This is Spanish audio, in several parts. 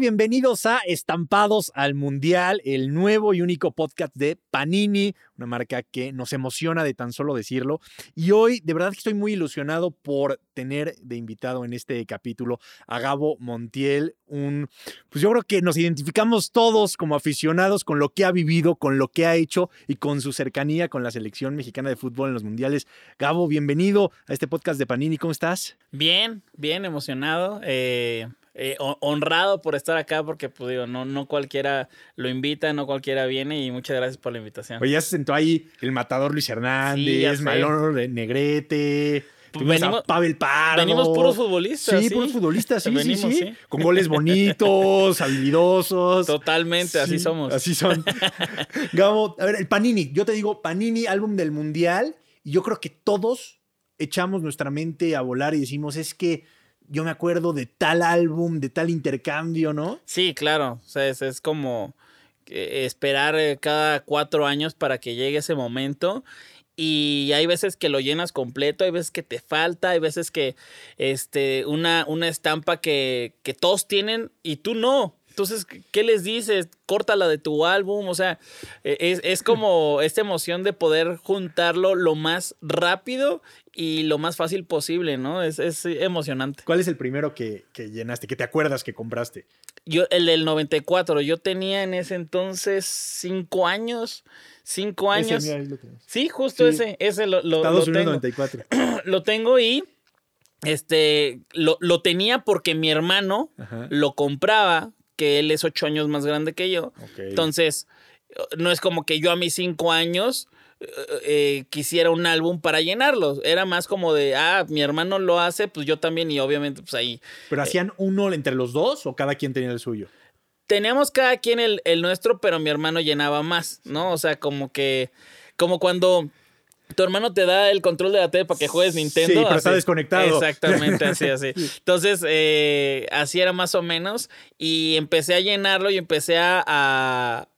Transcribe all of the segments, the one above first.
Bienvenidos a Estampados al Mundial, el nuevo y único podcast de Panini, una marca que nos emociona de tan solo decirlo. Y hoy, de verdad que estoy muy ilusionado por tener de invitado en este capítulo a Gabo Montiel, un, pues yo creo que nos identificamos todos como aficionados con lo que ha vivido, con lo que ha hecho y con su cercanía con la selección mexicana de fútbol en los mundiales. Gabo, bienvenido a este podcast de Panini, ¿cómo estás? Bien, bien emocionado. Eh, eh, honrado por estar acá porque, pues digo, no, no cualquiera lo invita, no cualquiera viene y muchas gracias por la invitación. Oye, ya se sentó ahí el matador Luis Hernández, Malón Negrete. Pues venimos, a Pavel Pardo. Venimos puros futbolistas. Sí, puros futbolistas, sí, sí, sí, Con goles bonitos, habilidosos. Totalmente, así somos. Así son. Gabo, a ver, el Panini. Yo te digo, Panini, álbum del Mundial. Y yo creo que todos echamos nuestra mente a volar y decimos, es que yo me acuerdo de tal álbum, de tal intercambio, ¿no? Sí, claro. O sea, es, como eh, esperar eh, cada cuatro años para que llegue ese momento. Y hay veces que lo llenas completo, hay veces que te falta, hay veces que este, una, una estampa que, que todos tienen y tú no. Entonces, ¿qué les dices? Córtala de tu álbum. O sea, e, es, es, como esta emoción de poder juntarlo lo más rápido y lo más fácil posible, ¿no? Es, es emocionante. ¿Cuál es el primero que, que, llenaste, que te acuerdas que compraste? Yo, el del 94. Yo tenía en ese entonces cinco años. Cinco años. sí, justo ese. Ese lo, lo, Estados Unidos 94. lo tengo y este lo, lo tenía porque mi hermano lo compraba que él es ocho años más grande que yo. Entonces, no es como que yo a mis cinco años eh, eh, quisiera un álbum para llenarlo. Era más como de, ah, mi hermano lo hace, pues yo también y obviamente pues ahí. ¿Pero hacían uno entre los dos o cada quien tenía el suyo? Teníamos cada quien el, el nuestro, pero mi hermano llenaba más, ¿no? O sea, como que, como cuando tu hermano te da el control de la tele para que juegues Nintendo. Sí, pero está desconectado. Exactamente, así, así. Entonces, eh, así era más o menos. Y empecé a llenarlo y empecé a,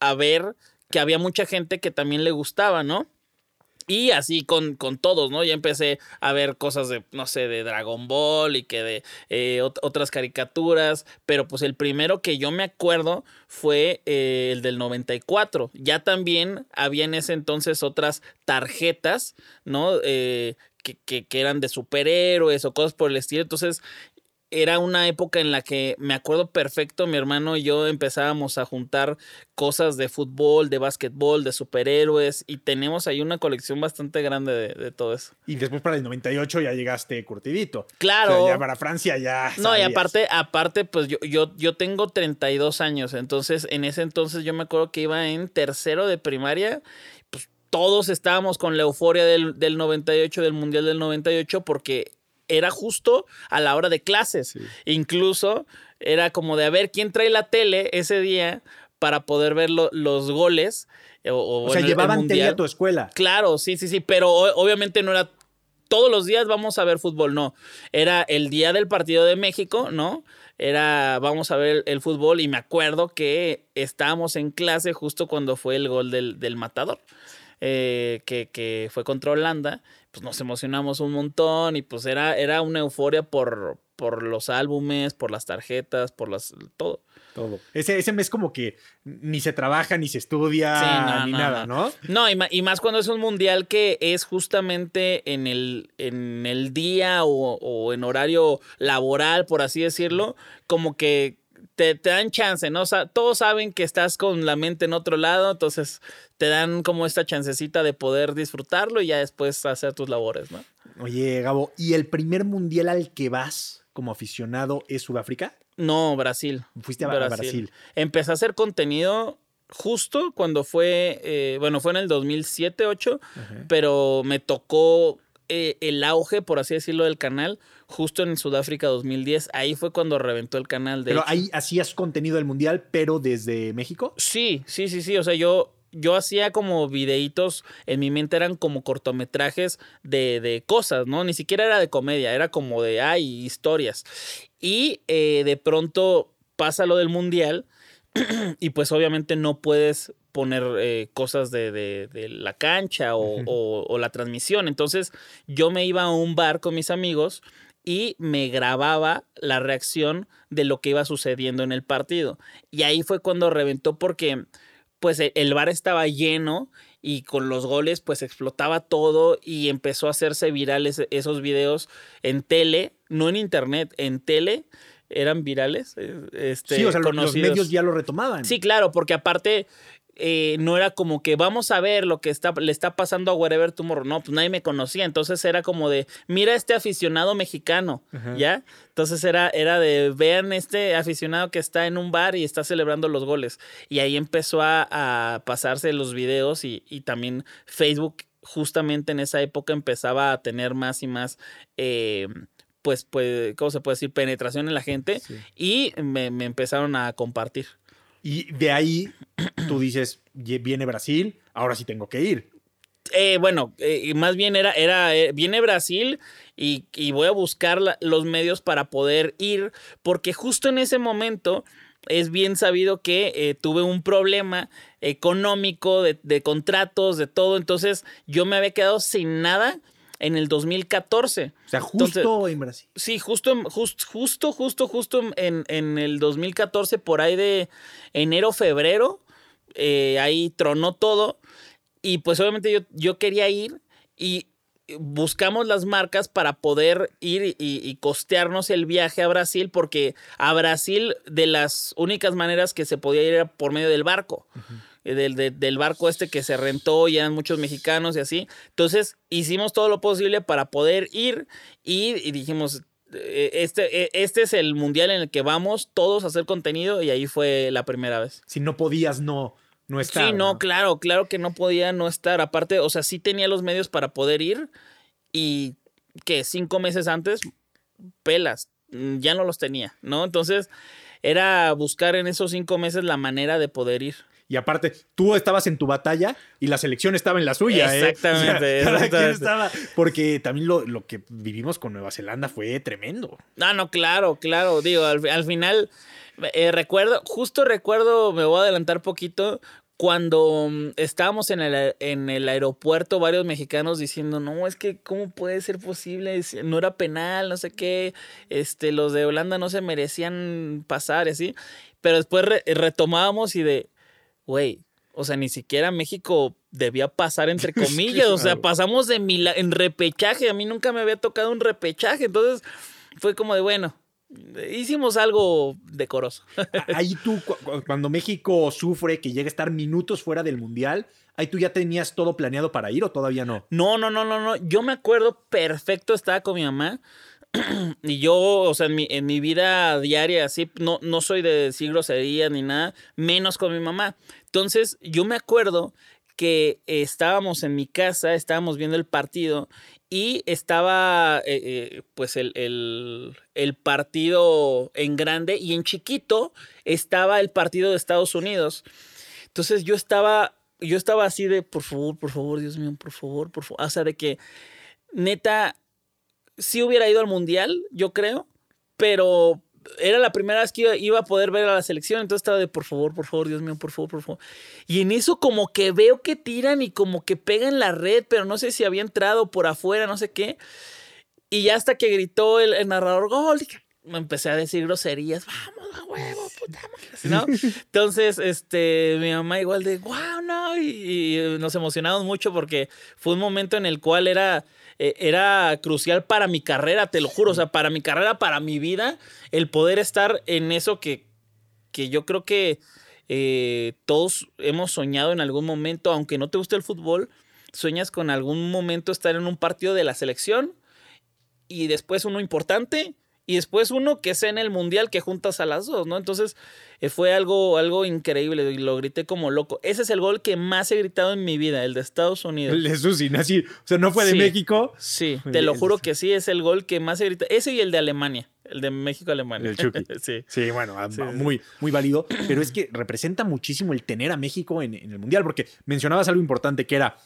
a ver que había mucha gente que también le gustaba, ¿no? Y así con, con, todos, ¿no? Ya empecé a ver cosas de, no sé, de Dragon Ball y que de eh, otras caricaturas, pero pues el primero que yo me acuerdo fue eh, el del 94. Ya también había en ese entonces otras tarjetas, ¿no? Eh, que, que, que, eran de superhéroes o cosas por el estilo. Entonces era una época en la que me acuerdo perfecto, mi hermano y yo empezábamos a juntar cosas de fútbol, de básquetbol, de superhéroes y tenemos ahí una colección bastante grande de, todo eso. Y después para el 98 ya llegaste curtidito. Claro. ya para Francia ya. No, y aparte, aparte pues yo, yo, yo tengo 32 años, entonces en ese entonces yo me acuerdo que iba en tercero de primaria pues todos estábamos con la euforia del, del 98, del Mundial del 98, porque era justo a la hora de clases. Incluso era como de a ver quién trae la tele ese día para poder ver los goles. O, sea, llevaban tele a tu escuela. Claro, sí, sí, sí, pero obviamente no era todos los días vamos a ver fútbol, no. Era el día del partido de México, ¿no? Era vamos a ver el, fútbol y me acuerdo que estábamos en clase justo cuando fue el gol del, del matador. Eh, que, que, fue contra Holanda, pues nos emocionamos un montón y pues era, era una euforia por, por los álbumes, por las tarjetas, por las todo. Todo. Ese, ese mes como que ni se trabaja, ni se estudia, ni nada, ¿no? No, y, más cuando es un mundial que es justamente en el, en el día o, o en horario laboral, por así decirlo, como que te, dan chance, ¿no? O sea, todos saben que estás con la mente en otro lado, entonces te dan como esta chancecita de poder disfrutarlo y ya después hacer tus labores, ¿no? Oye, Gabo, ¿y el primer mundial al que vas como aficionado es Sudáfrica? No, Brasil. Fuiste a Brasil. Empecé a hacer contenido justo cuando fue, eh, bueno, fue en el 2007-8, pero me tocó eh, el auge, por así decirlo, del canal justo en Sudáfrica 2010. Ahí fue cuando reventó el canal. De pero ahí hacías contenido del mundial, pero desde México. Sí, sí, sí, sí. O sea, yo, yo hacía como videitos, en mi mente eran como cortometrajes de, de cosas, ¿no? Ni siquiera era de comedia, era como de, ay, historias. Y eh, de pronto pasa lo del mundial y pues obviamente no puedes poner eh, cosas de, de, la cancha o, o, la transmisión. Entonces yo me iba a un bar con mis amigos y me grababa la reacción de lo que iba sucediendo en el partido. Y ahí fue cuando reventó porque pues e, el bar estaba lleno y con los goles pues explotaba todo y empezó a hacerse virales esos videos en tele, no en internet, en tele eran virales. Eh, este, sí, o sea, los medios ya lo retomaban. Sí, claro, porque aparte eh, no era como que vamos a ver lo que está, le está pasando a Wherever Tomorrow. No, pues nadie me conocía. Entonces era como de, mira este aficionado mexicano, ¿ya? Entonces era, era de, vean este aficionado que está en un bar y está celebrando los goles. Y ahí empezó a, pasarse los videos y, también Facebook justamente en esa época empezaba a tener más y más... Eh, pues, pues, ¿cómo se puede decir? Penetración en la gente y me empezaron a compartir. Y de ahí tú dices, viene Brasil, ahora sí tengo que ir. Eh, bueno, eh, más bien era, era eh, viene Brasil y, voy a buscar los medios para poder ir, porque justo en ese momento es bien sabido que tuve un problema económico, de, de, contratos, de todo, entonces yo me había quedado sin nada en el 2014. O sea, justo en Brasil. Sí, justo, justo, justo, justo en, en, el 2014, por ahí de enero, febrero, eh, ahí tronó todo. Y pues obviamente yo, yo quería ir y buscamos las marcas para poder ir y, costearnos el viaje a Brasil, porque a Brasil de las únicas maneras que se podía ir era por medio del barco. Eh, del, barco este que se rentó, y eran muchos mexicanos y así. Entonces hicimos todo lo posible para poder ir y, dijimos, eh, este, eh, este es el mundial en el que vamos todos a hacer contenido y ahí fue la primera vez. Si no podías, no. No estar, sí, no, claro, claro que no podía no estar. Aparte, o sea, sí tenía los medios para poder ir y que cinco meses antes, pelas, mm, ya no los tenía, ¿no? Entonces, era buscar en esos cinco meses la manera de poder ir. Y aparte, tú estabas en tu batalla y la selección estaba en la suya. ¿eh? Exactamente. estaba, porque también lo, que vivimos con Nueva Zelanda fue tremendo. Ah, no, claro, claro. Digo, al, final, eh, recuerdo, justo recuerdo, me voy a adelantar poquito, cuando mm, estábamos en el, en el aeropuerto, varios mexicanos diciendo, no, es que, ¿cómo puede ser posible? No era penal, no sé qué, este, los de Holanda no se merecían pasar, así. Pero después retomábamos y de, güey, o sea, ni siquiera México debía pasar entre comillas, o sea, pasamos de en repechaje, a mí nunca me había tocado un repechaje, entonces fue como de, bueno, hicimos algo decoroso. Ahí tú, cuando México sufre que llega a estar minutos fuera del Mundial, ahí tú ya tenías todo planeado para ir o todavía no? No, no, no, no, no, yo me acuerdo perfecto, estaba con mi mamá. y yo, o sea, en mi, en mi vida diaria, así, no, no soy de decir grosería ni nada, menos con mi mamá. Entonces, yo me acuerdo que estábamos en mi casa, estábamos viendo el partido y estaba eh, eh, pues el, el, partido en grande y en chiquito estaba el partido de Estados Unidos. Entonces yo estaba, yo estaba así de, por favor, por favor, Dios mío, por favor, por favor. O sea, de que neta, sí hubiera ido al mundial, yo creo, pero era la primera vez que iba, a poder ver a la selección, entonces estaba de por favor, por favor, Dios mío, por favor, por favor. Y en eso como que veo que tiran y como que pegan la red, pero no sé si había entrado por afuera, no sé qué. Y ya hasta que gritó el, narrador gol, me empecé a decir groserías, vamos a huevo, puta ¿no? Entonces, este, mi mamá igual de, wow, no, y nos emocionamos mucho porque fue un momento en el cual era eh, era crucial para mi carrera, te lo juro, o sea, para mi carrera, para mi vida, el poder estar en eso que, que yo creo que eh, todos hemos soñado en algún momento, aunque no te guste el fútbol, sueñas con algún momento estar en un partido de la selección y después uno importante y después uno que sea en el mundial que juntas a las dos, ¿no? Entonces eh, fue algo, algo increíble y lo grité como loco. Ese es el gol que más he gritado en mi vida, el de Estados Unidos. El de Susi, así, o sea, no fue de México. Sí, te lo juro que sí, es el gol que más he gritado. Ese y el de Alemania. El de México-Alemania. El Chucky. sí. Sí, bueno, muy, muy válido. Pero es que representa muchísimo el tener a México en, en el Mundial, porque mencionabas algo importante que era,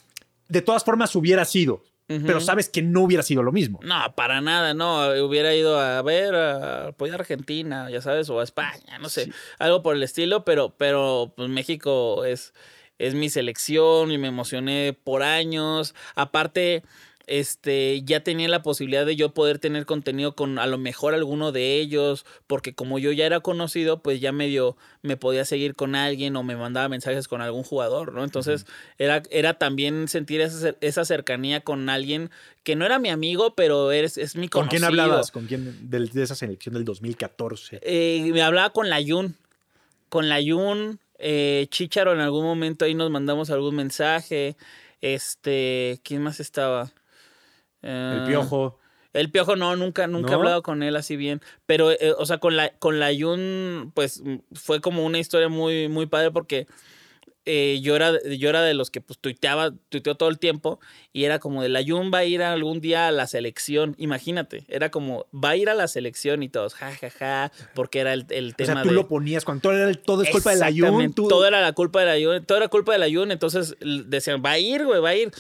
de todas formas hubiera sido, pero sabes que no hubiera sido lo mismo. No, para nada, no. Hubiera ido a ver, a apoyar a Argentina, ya sabes, o a España, no sé, algo por el estilo, pero, pero pues México es, es mi selección y me emocioné por años. Aparte, este, ya tenía la posibilidad de yo poder tener contenido con a lo mejor alguno de ellos, porque como yo ya era conocido, pues ya medio me podía seguir con alguien o me mandaba mensajes con algún jugador, ¿no? Entonces era, era también sentir esa, esa, cercanía con alguien que no era mi amigo, pero es, es mi conocido. ¿Con quién hablabas? ¿Con quién de, de esa selección del 2014? Eh, me hablaba con la Yun, con la Yun, eh, Chicharo en algún momento ahí nos mandamos algún mensaje, este, ¿quién más estaba? El ah, Piojo. El Piojo no, nunca, nunca he hablado con él así bien. Pero, eh, o sea, con la, con la Yun, pues fue como una historia muy, muy padre porque eh, yo, era, yo era de los que pues tuiteaba, tuiteó todo el tiempo y era como de la Yun va a ir algún día a la selección. Imagínate, era como va a ir a la selección y todos, ja, ja, ja, porque era el, el tema. O sea, tú lo ponías cuando todo, era, todo es culpa de la Yun. Todo era la culpa de la Yun, todo era culpa de la Yun. Entonces decían, va a ir, güey, va a ir.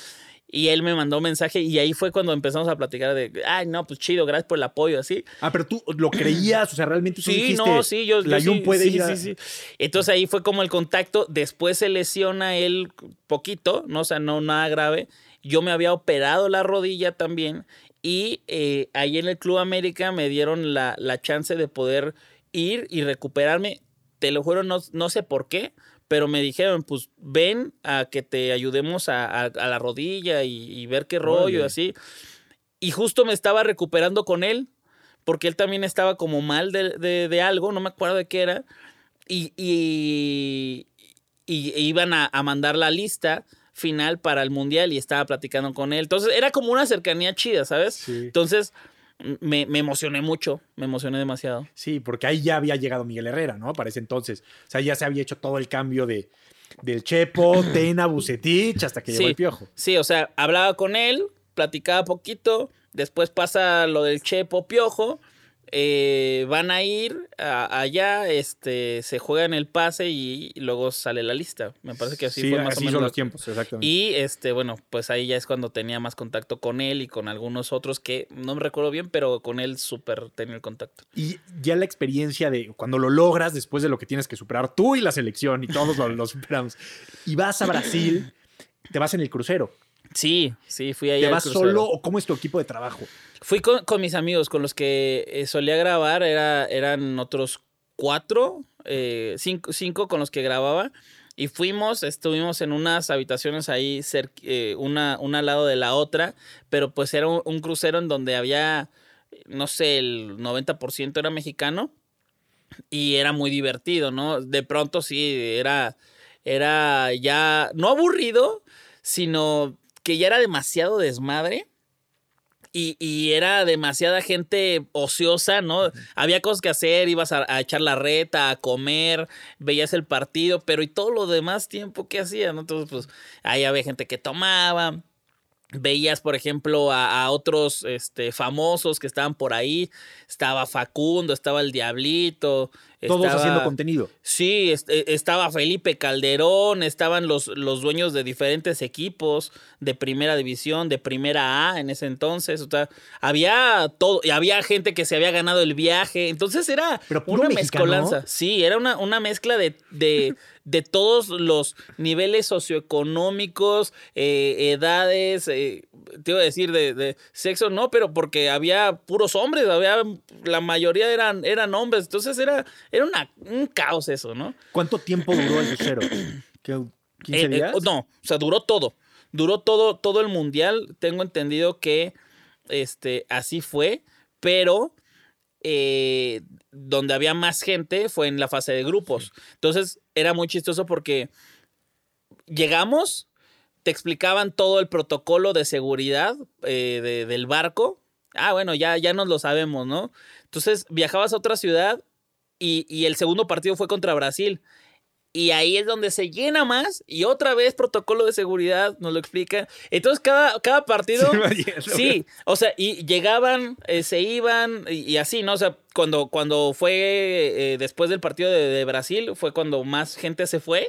Y él me mandó un mensaje y ahí fue cuando empezamos a platicar de, ay, no, pues chido, gracias por el apoyo, así. Ah, pero tú lo creías, o sea, realmente tú Sí, no, sí, yo, la sí, puede ir sí, Entonces ahí fue como el contacto, después se lesiona él poquito, no, o sea, no nada grave. Yo me había operado la rodilla también y eh, ahí en el Club América me dieron la, la chance de poder ir y recuperarme. Te lo juro, no, no sé por qué, pero me dijeron, pues ven a que te ayudemos a, la rodilla y, ver qué rollo así. Y justo me estaba recuperando con él, porque él también estaba como mal de, algo, no me acuerdo de qué era, y, y, iban a, mandar la lista final para el mundial y estaba platicando con él. Entonces era como una cercanía chida, ¿sabes? Entonces me, emocioné mucho, me emocioné demasiado. Sí, porque ahí ya había llegado Miguel Herrera, ¿no? Para ese entonces. O sea, ya se había hecho todo el cambio de, del Chepo, Tena, Bucetich, hasta que llegó el Piojo. Sí, o sea, hablaba con él, platicaba poquito, después pasa lo del Chepo, Piojo, eh, van a ir allá, este, se juegan el pase y, luego sale la lista. Me parece que así fue más o menos. Son los tiempos, exactamente. Y este, bueno, pues ahí ya es cuando tenía más contacto con él y con algunos otros que no me recuerdo bien, pero con él súper tenía el contacto. Y ya la experiencia de cuando lo logras después de lo que tienes que superar tú y la selección y todos lo, superamos. Y vas a Brasil, te vas en el crucero. Sí, sí, fui ahí. ¿Te vas solo o cómo es tu equipo de trabajo? Fui con, mis amigos con los que eh, solía grabar, era, eran otros cuatro, eh, cinco, con los que grababa. Y fuimos, estuvimos en unas habitaciones ahí, eh, una, una al lado de la otra, pero pues era un, crucero en donde había, no sé, el 90% era mexicano y era muy divertido, ¿no? De pronto sí, era, era ya, no aburrido, sino que ya era demasiado desmadre y, era demasiada gente ociosa, ¿no? Había cosas que hacer, ibas a, echar la reta, a comer, veías el partido, pero y todo lo demás tiempo que hacía, ¿no? Entonces, pues ahí había gente que tomaba, veías, por ejemplo, a, otros este, famosos que estaban por ahí. Estaba Facundo, estaba el Diablito. Todos haciendo contenido. Sí, e, estaba Felipe Calderón, estaban los, los dueños de diferentes equipos de primera división, de primera A en ese entonces. O sea, había todo, y había gente que se había ganado el viaje. Entonces era una mezcolanza. Sí, era una, una mezcla de, de de todos los niveles socioeconómicos, eh, edades, eh, te iba a decir de, sexo, no, pero porque había puros hombres, había, la mayoría eran, eran hombres, entonces era, era un caos eso, ¿no? ¿Cuánto tiempo duró el crucero? ¿15 eh, días? no, o sea, duró todo. Duró todo, todo el mundial. Tengo entendido que este, así fue, pero eh, donde había más gente fue en la fase de grupos. Entonces era muy chistoso porque llegamos, te explicaban todo el protocolo de seguridad eh, del barco. Ah, bueno, ya, ya nos lo sabemos, ¿no? Entonces viajabas a otra ciudad y, y el segundo partido fue contra Brasil. Y ahí es donde se llena más. Y otra vez protocolo de seguridad nos lo explica. Entonces cada, cada partido... sí, o sea, y llegaban, eh, se iban y, así, ¿no? O sea, cuando, cuando fue eh, después del partido de, Brasil, fue cuando más gente se fue.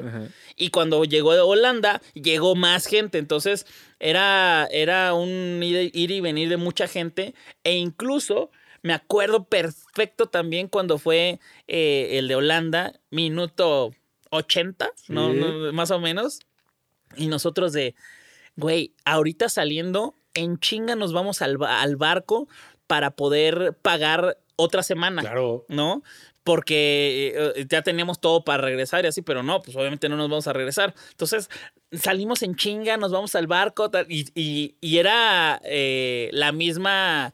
Y cuando llegó de Holanda, llegó más gente. Entonces era, era un ir, y venir de mucha gente. E incluso... Me acuerdo perfecto también cuando fue eh, el de Holanda, minuto 80, ¿no? Más o menos. Y nosotros de, güey, ahorita saliendo en chinga nos vamos al, al barco para poder pagar otra semana. Claro. ¿No? Porque eh, ya teníamos todo para regresar y así, pero no, pues obviamente no nos vamos a regresar. Entonces salimos en chinga, nos vamos al barco y, y, y era eh, la misma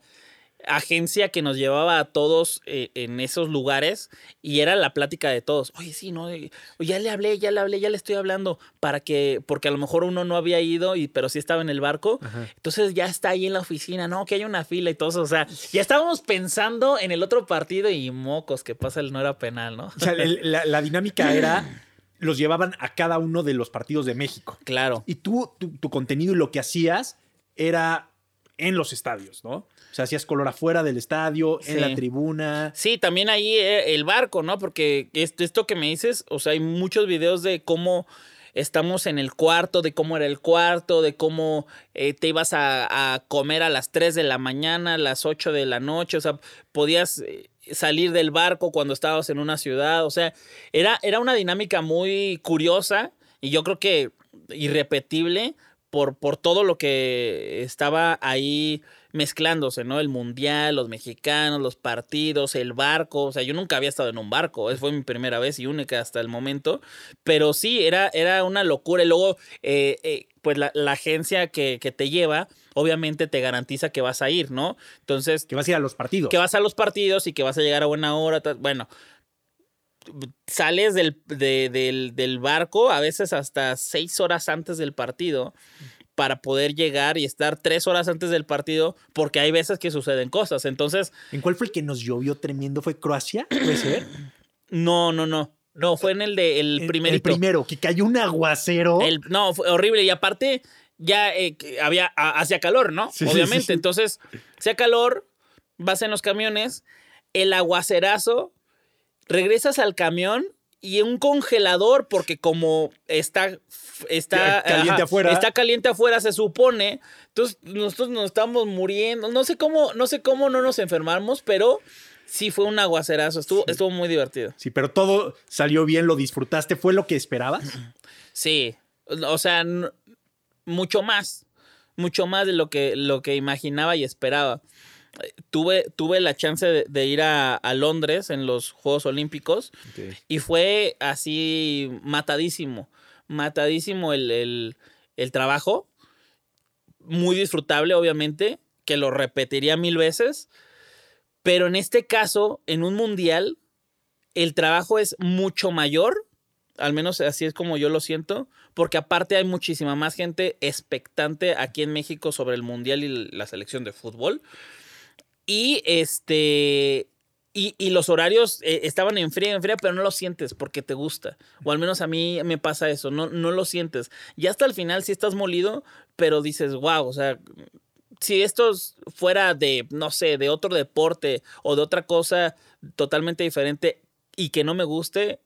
agencia que nos llevaba a todos eh, en esos lugares y era la plática de todos. Oye, sí, no, eh, ya le hablé, ya le hablé, ya le estoy hablando para que, porque a lo mejor uno no había ido y pero sí estaba en el barco. Ajá. Entonces ya está ahí en la oficina, no, que hay una fila y todo eso. O sea, ya estábamos pensando en el otro partido y mocos, que pasa el no era penal, ¿no? O sea, el- la, la dinámica era, los llevaban a cada uno de los partidos de México. Claro. Y tú, tu, tu contenido y lo que hacías era en los estadios, ¿no? O sea, hacías color afuera del estadio, en la tribuna. Sí, también ahí eh, el barco, ¿no? Porque esto, que me dices, o sea, hay muchos videos de cómo estamos en el cuarto, de cómo era el cuarto, de cómo eh, te ibas a, a comer a las 3 de la mañana, a las 8 de la noche, o sea, podías eh, salir del barco cuando estabas en una ciudad, o sea, era, era una dinámica muy curiosa y yo creo que irrepetible por, por todo lo que estaba ahí mezclándose, ¿no? El mundial, los mexicanos, los partidos, el barco. O sea, yo nunca había estado en un barco. Esa fue mi primera vez y única hasta el momento. Pero sí, era, era una locura. Y luego, eh, eh, pues la, la agencia que, que te lleva, obviamente te garantiza que vas a ir, ¿no? Entonces, Que vas a ir a los partidos. que vas a los partidos y que vas a llegar a buena hora. Bueno, sales del, de- del, del barco a veces hasta seis horas antes del partido para poder llegar y estar tres horas antes del partido porque hay veces que suceden cosas. Entonces, ¿En cuál fue el que nos llovió tremendo? ¿Fue Croacia? ¿Puede ser? no, no, no. No, fue en el de el El- primerito. El primero, que cayó un aguacero. El- no, fue horrible. Y aparte, ya eh, había, ha- hacía calor, ¿no? Sí, Obviamente. sí, sí. Entonces, hacía calor, vas en los camiones, el aguacerazo, regresas al camión y un congelador, porque como está, está Caliente ajá, afuera. Está caliente afuera, se supone. Entonces, nosotros nos estamos muriendo. No sé cómo, no sé cómo no nos enfermamos, pero sí fue un aguacerazo. Estuvo, estuvo muy divertido. Sí, pero todo salió bien, lo disfrutaste. ¿Fue lo que esperabas? Sí, o sea, mucho más, mucho más de lo que, lo que imaginaba y esperaba. Tuve, tuve la chance de, de ir a, a Londres en los Juegos Olímpicos y fue así matadísimo, matadísimo el, el- el trabajo, muy disfrutable obviamente, que lo repetiría mil veces, pero en este caso, en un mundial, el trabajo es mucho mayor, al menos así es como yo lo siento, porque aparte hay muchísima más gente expectante aquí en México sobre el mundial y la selección de fútbol. Y este. Y, y los horarios eh, estaban en fría, en fría, pero no lo sientes porque te gusta. O al menos a mí me pasa eso, no, no lo sientes. Ya hasta el final sí estás molido, pero dices, wow, o sea, si esto fuera de, no sé, de otro deporte o de otra cosa totalmente diferente y que no me guste,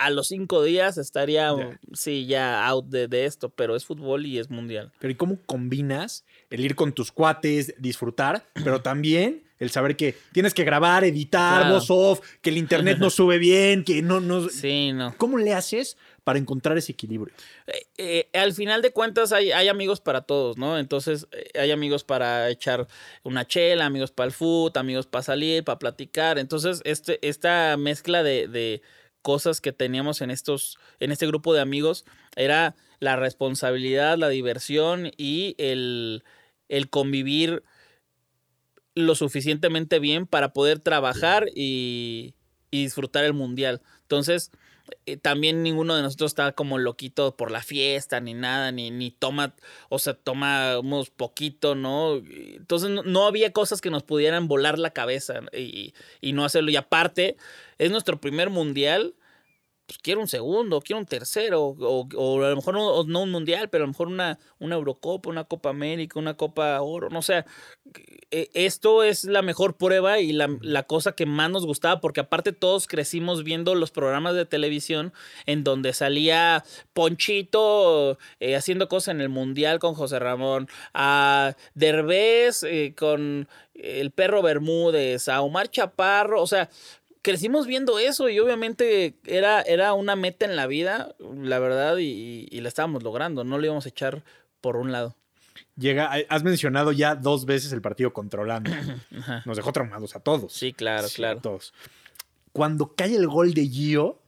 a los cinco días estaría, sí, ya out de, de esto, pero es fútbol y es mundial. Pero ¿y cómo combinas el ir con tus cuates, disfrutar, pero también el saber que tienes que grabar, editar, Claro. voz off, que el internet no sube bien, que no, no... Sí, no. ¿Cómo le haces para encontrar ese equilibrio? Eh, eh, al final de cuentas hay, hay amigos para todos, ¿no? Entonces eh, hay amigos para echar una chela, amigos para el food, amigos para salir, para platicar. Entonces este, esta mezcla de, de cosas que teníamos en, estos, en este grupo de amigos era la responsabilidad, la diversión y el, el convivir lo suficientemente bien para poder trabajar y, y disfrutar el mundial. Entonces, eh, también ninguno de nosotros está como loquito por la fiesta, ni nada, ni, ni toma, o sea, tomamos poquito, ¿no? Entonces no, no había cosas que nos pudieran volar la cabeza y, y no hacerlo. Y aparte, es nuestro primer mundial. Pues quiero un segundo, quiero un tercero, o, o a lo mejor no, no un mundial, pero a lo mejor una, una Eurocopa, una Copa América, una Copa Oro, no sé. Eh, Esto es la mejor prueba y la, la cosa que más nos gustaba, porque aparte todos crecimos viendo los programas de televisión en donde salía Ponchito eh, haciendo cosas en el Mundial con José Ramón, a Derbez eh, con el perro Bermúdez, a Omar Chaparro, o sea, crecimos viendo eso y obviamente era, era una meta en la vida, la verdad, y, y la estábamos logrando, no le íbamos a echar por un lado. Llega, has mencionado ya dos veces el partido controlando. Nos dejó traumados a todos. Sí, claro, claro. A todos. Cuando cae el gol de Gio,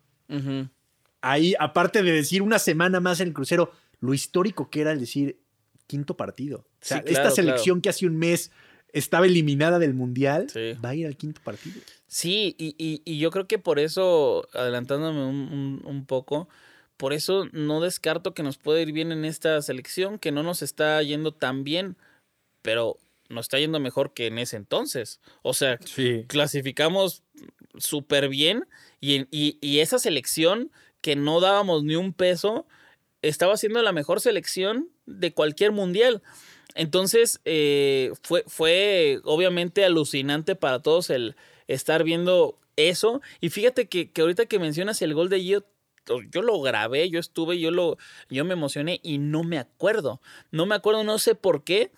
ahí, aparte de decir una semana más en el crucero, lo histórico que era el decir quinto partido. O sea, esta selección que hace un mes estaba eliminada del Mundial, va a ir al quinto partido. Sí, y, yo creo que por eso, adelantándome un, poco, por eso no descarto que nos puede ir bien en esta selección, que no nos está yendo tan bien, pero nos está yendo mejor que en ese entonces. O sea, clasificamos súper bien y, y, esa selección que no dábamos ni un peso, estaba siendo la mejor selección de cualquier mundial. Entonces, eh, fue, fue obviamente alucinante para todos el estar viendo eso. Y fíjate que, ahorita que mencionas el gol de Gio, yo lo grabé, yo estuve, yo lo, yo me emocioné y no me acuerdo. No me acuerdo, no sé por qué,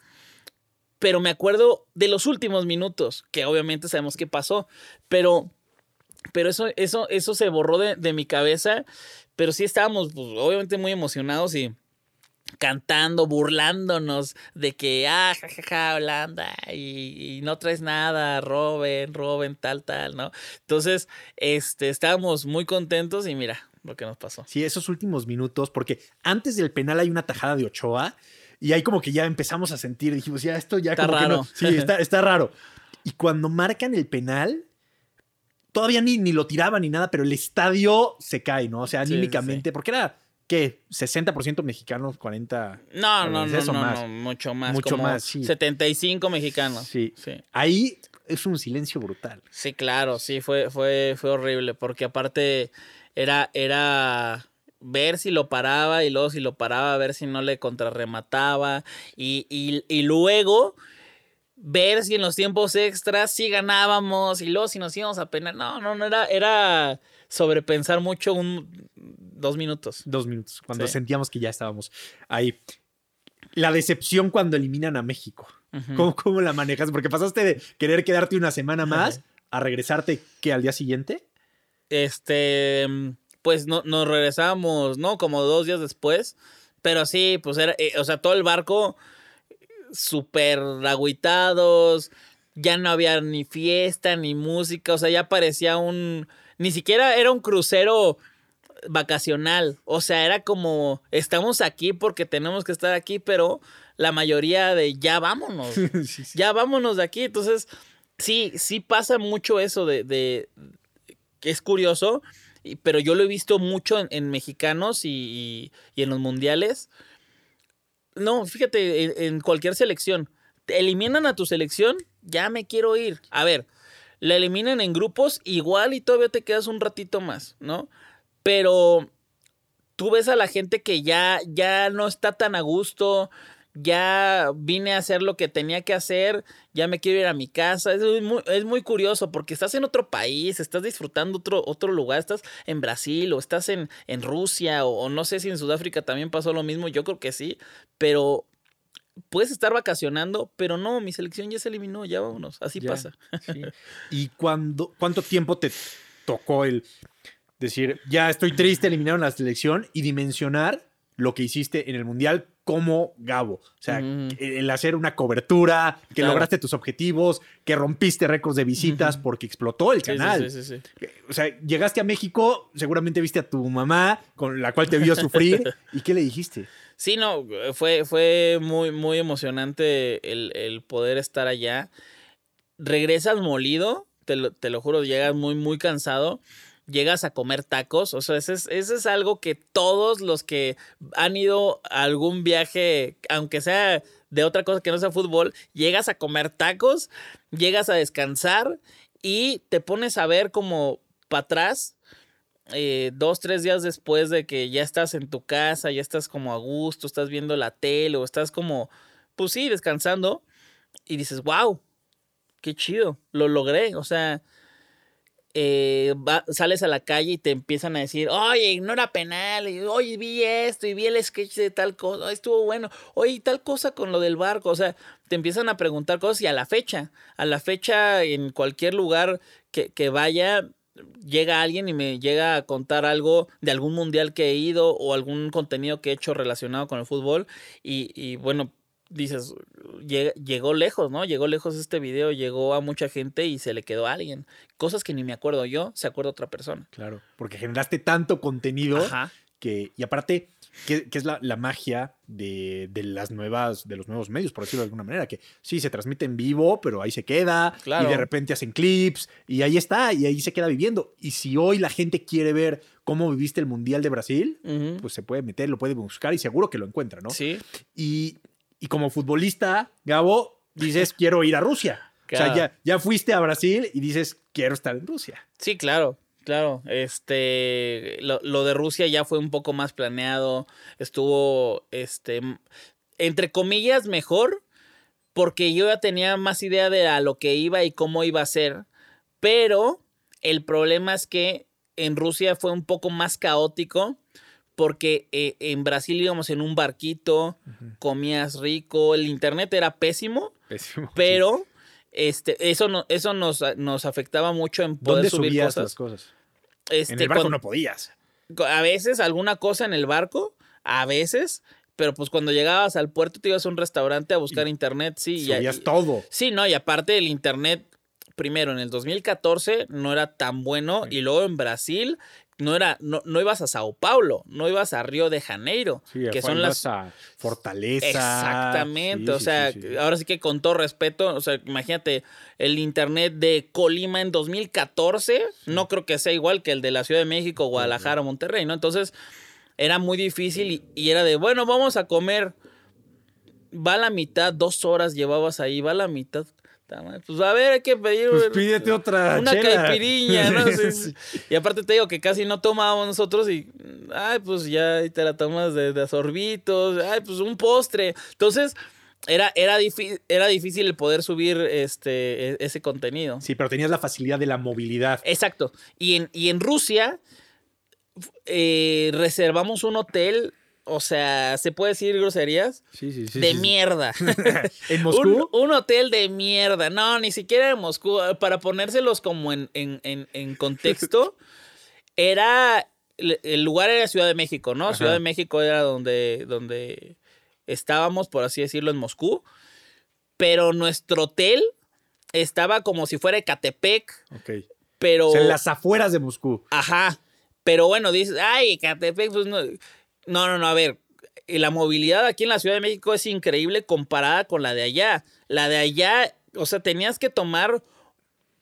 pero me acuerdo de los últimos minutos, que obviamente sabemos qué pasó, pero, pero eso, eso, eso se borró de, de mi cabeza, pero sí estábamos, pues, obviamente muy emocionados y cantando, burlándonos de que, ah, jajaja, Holanda, y, no traes nada, roben, roben, tal, tal, ¿no? Entonces, este, estábamos muy contentos y mira lo que nos pasó. Sí, esos últimos minutos, porque antes del penal hay una tajada de Ochoa y ahí como que ya empezamos a sentir, dijimos, ya esto ya está como raro. que no. Sí, está, está raro. Y cuando marcan el penal, todavía ni, ni lo tiraban ni nada, pero el estadio se cae, ¿no? O sea, anímicamente, porque era ¿qué? ¿60% mexicanos, 40? No, no, no, no, mucho más. Mucho más, sí. 75 mexicanos. Sí. sí. Ahí es un silencio brutal. Sí, claro, sí, fue, fue, fue horrible, porque aparte era, era ver si lo paraba y luego si lo paraba, ver si no le contrarremataba y, y, y luego ver si en los tiempos extras sí ganábamos y luego si nos íbamos a pena. No, no, no, era, era sobrepensar mucho un dos minutos. Dos minutos, cuando sentíamos que ya estábamos ahí. La decepción cuando eliminan a México. ¿Cómo, la manejas? Porque pasaste de querer quedarte una semana más a regresarte que al día siguiente. Este, pues no, nos regresamos, ¿no? Como dos días después. Pero sí, pues era, eh, o sea, todo el barco súper agüitados. Ya no había ni fiesta, ni música. O sea, ya parecía un. Ni siquiera era un crucero vacacional. O sea, era como, estamos aquí porque tenemos que estar aquí, pero la mayoría de ya vámonos, ya vámonos de aquí. Entonces, sí, sí pasa mucho eso de, de que es curioso, pero yo lo he visto mucho en, mexicanos y, y, en los mundiales. No, fíjate, en, cualquier selección. Te eliminan a tu selección, ya me quiero ir. A ver, la eliminan en grupos, igual y todavía te quedas un ratito más, ¿no? Pero tú ves a la gente que ya, ya no está tan a gusto, ya vine a hacer lo que tenía que hacer, ya me quiero ir a mi casa. Es muy, es muy curioso porque estás en otro país, estás disfrutando otro, otro lugar, estás en Brasil o estás en, en Rusia o, no sé si en Sudáfrica también pasó lo mismo, yo creo que sí, pero puedes estar vacacionando, pero no, mi selección ya se eliminó, ya vámonos, así pasa. ¿Y cuándo, cuánto tiempo te tocó el decir, ya estoy triste, eliminaron la selección y dimensionar lo que hiciste en el Mundial como Gabo. O sea, el hacer una cobertura, que lograste tus objetivos, que rompiste récords de visitas porque explotó el canal. Sí, sí, sí, o sea, llegaste a México, seguramente viste a tu mamá, con la cual te vio sufrir. ¿Y qué le dijiste? Sí, no, fue, fue muy, muy emocionante el, el poder estar allá. Regresas molido, te lo, te lo juro, llegas muy, muy cansado llegas a comer tacos. O sea, eso es, es algo que todos los que han ido a algún viaje, aunque sea de otra cosa que no sea fútbol, llegas a comer tacos, llegas a descansar y te pones a ver como para atrás. Eh, dos, tres días después de que ya estás en tu casa, ya estás como a gusto, estás viendo la tele o estás como, pues sí, descansando y dices, wow, qué chido, lo logré. O sea, eh, sales a la calle y te empiezan a decir, oye, no era penal, y, oye, vi esto y vi el sketch de tal cosa, estuvo bueno, oye, tal cosa con lo del barco, o sea, te empiezan a preguntar cosas y a la fecha, a la fecha en cualquier lugar que, que vaya, llega alguien y me llega a contar algo de algún mundial que he ido o algún contenido que he hecho relacionado con el fútbol y, y bueno, dices, llegó lejos, ¿no? Llegó lejos este video, llegó a mucha gente y se le quedó a alguien. Cosas que ni me acuerdo yo, se acuerda otra persona. Claro, porque generaste tanto contenido que, y aparte, que, es la, magia de, las nuevas, de los nuevos medios, por decirlo de alguna manera, que sí, se transmite en vivo, pero ahí se queda, y de repente hacen clips, y ahí está, y ahí se queda viviendo. Y si hoy la gente quiere ver cómo viviste el Mundial de Brasil, pues se puede meter, lo puede buscar y seguro que lo encuentra, ¿no? Sí. Y, como futbolista, Gabo, dices, quiero ir a Rusia. O sea, ya, ya fuiste a Brasil y dices, quiero estar en Rusia. Sí, claro. Claro, este, lo, de Rusia ya fue un poco más planeado, estuvo, este, entre comillas, mejor, porque yo ya tenía más idea de a lo que iba y cómo iba a ser, pero el problema es que en Rusia fue un poco más caótico, porque eh, en Brasil íbamos en un barquito, comías rico, el internet era pésimo, pésimo pero... Este, eso, no, eso nos, nos afectaba mucho en poder subir cosas. las cosas? Este, en el barco no podías. A veces alguna cosa en el barco, a veces, pero pues cuando llegabas al puerto te ibas a un restaurante a buscar internet, sí. Subías todo. Sí, no, y aparte el internet, primero en el 2014 no era tan bueno y luego en Brasil no era, no, no, ibas a Sao Paulo, no ibas a Río de Janeiro, que son las a Fortaleza. Exactamente, o sea, ahora sí que con todo respeto, o sea, imagínate el internet de Colima en 2014, no creo que sea igual que el de la Ciudad de México, Guadalajara, Monterrey, ¿no? Entonces, era muy difícil y, era de, bueno, vamos a comer. Va a la mitad, dos horas llevabas ahí, va a la mitad. Pues a ver, hay que pedir. Pues pídete otra. Una caipiriña, ¿no? Y aparte te digo que casi no tomábamos nosotros y. Ay, pues ya te la tomas de, de sorbitos. Ay, pues un postre. Entonces. Era, era, era difícil el poder subir este, e, ese contenido. Sí, pero tenías la facilidad de la movilidad. Exacto. Y en, y en Rusia eh, reservamos un hotel o sea, ¿se puede decir groserías? Sí, sí, sí. De mierda. ¿En Moscú? Un, hotel de mierda. No, ni siquiera en Moscú. Para ponérselos como en, en, contexto, era. El lugar era Ciudad de México, ¿no? Ciudad de México era donde, donde estábamos, por así decirlo, en Moscú. Pero nuestro hotel estaba como si fuera Ecatepec. Ok. Pero. en las afueras de Moscú. Ajá. Pero bueno, dices, ay, Ecatepec, pues no no, no, no, a ver, eh, la movilidad aquí en la Ciudad de México es increíble comparada con la de allá. La de allá, o sea, tenías que tomar,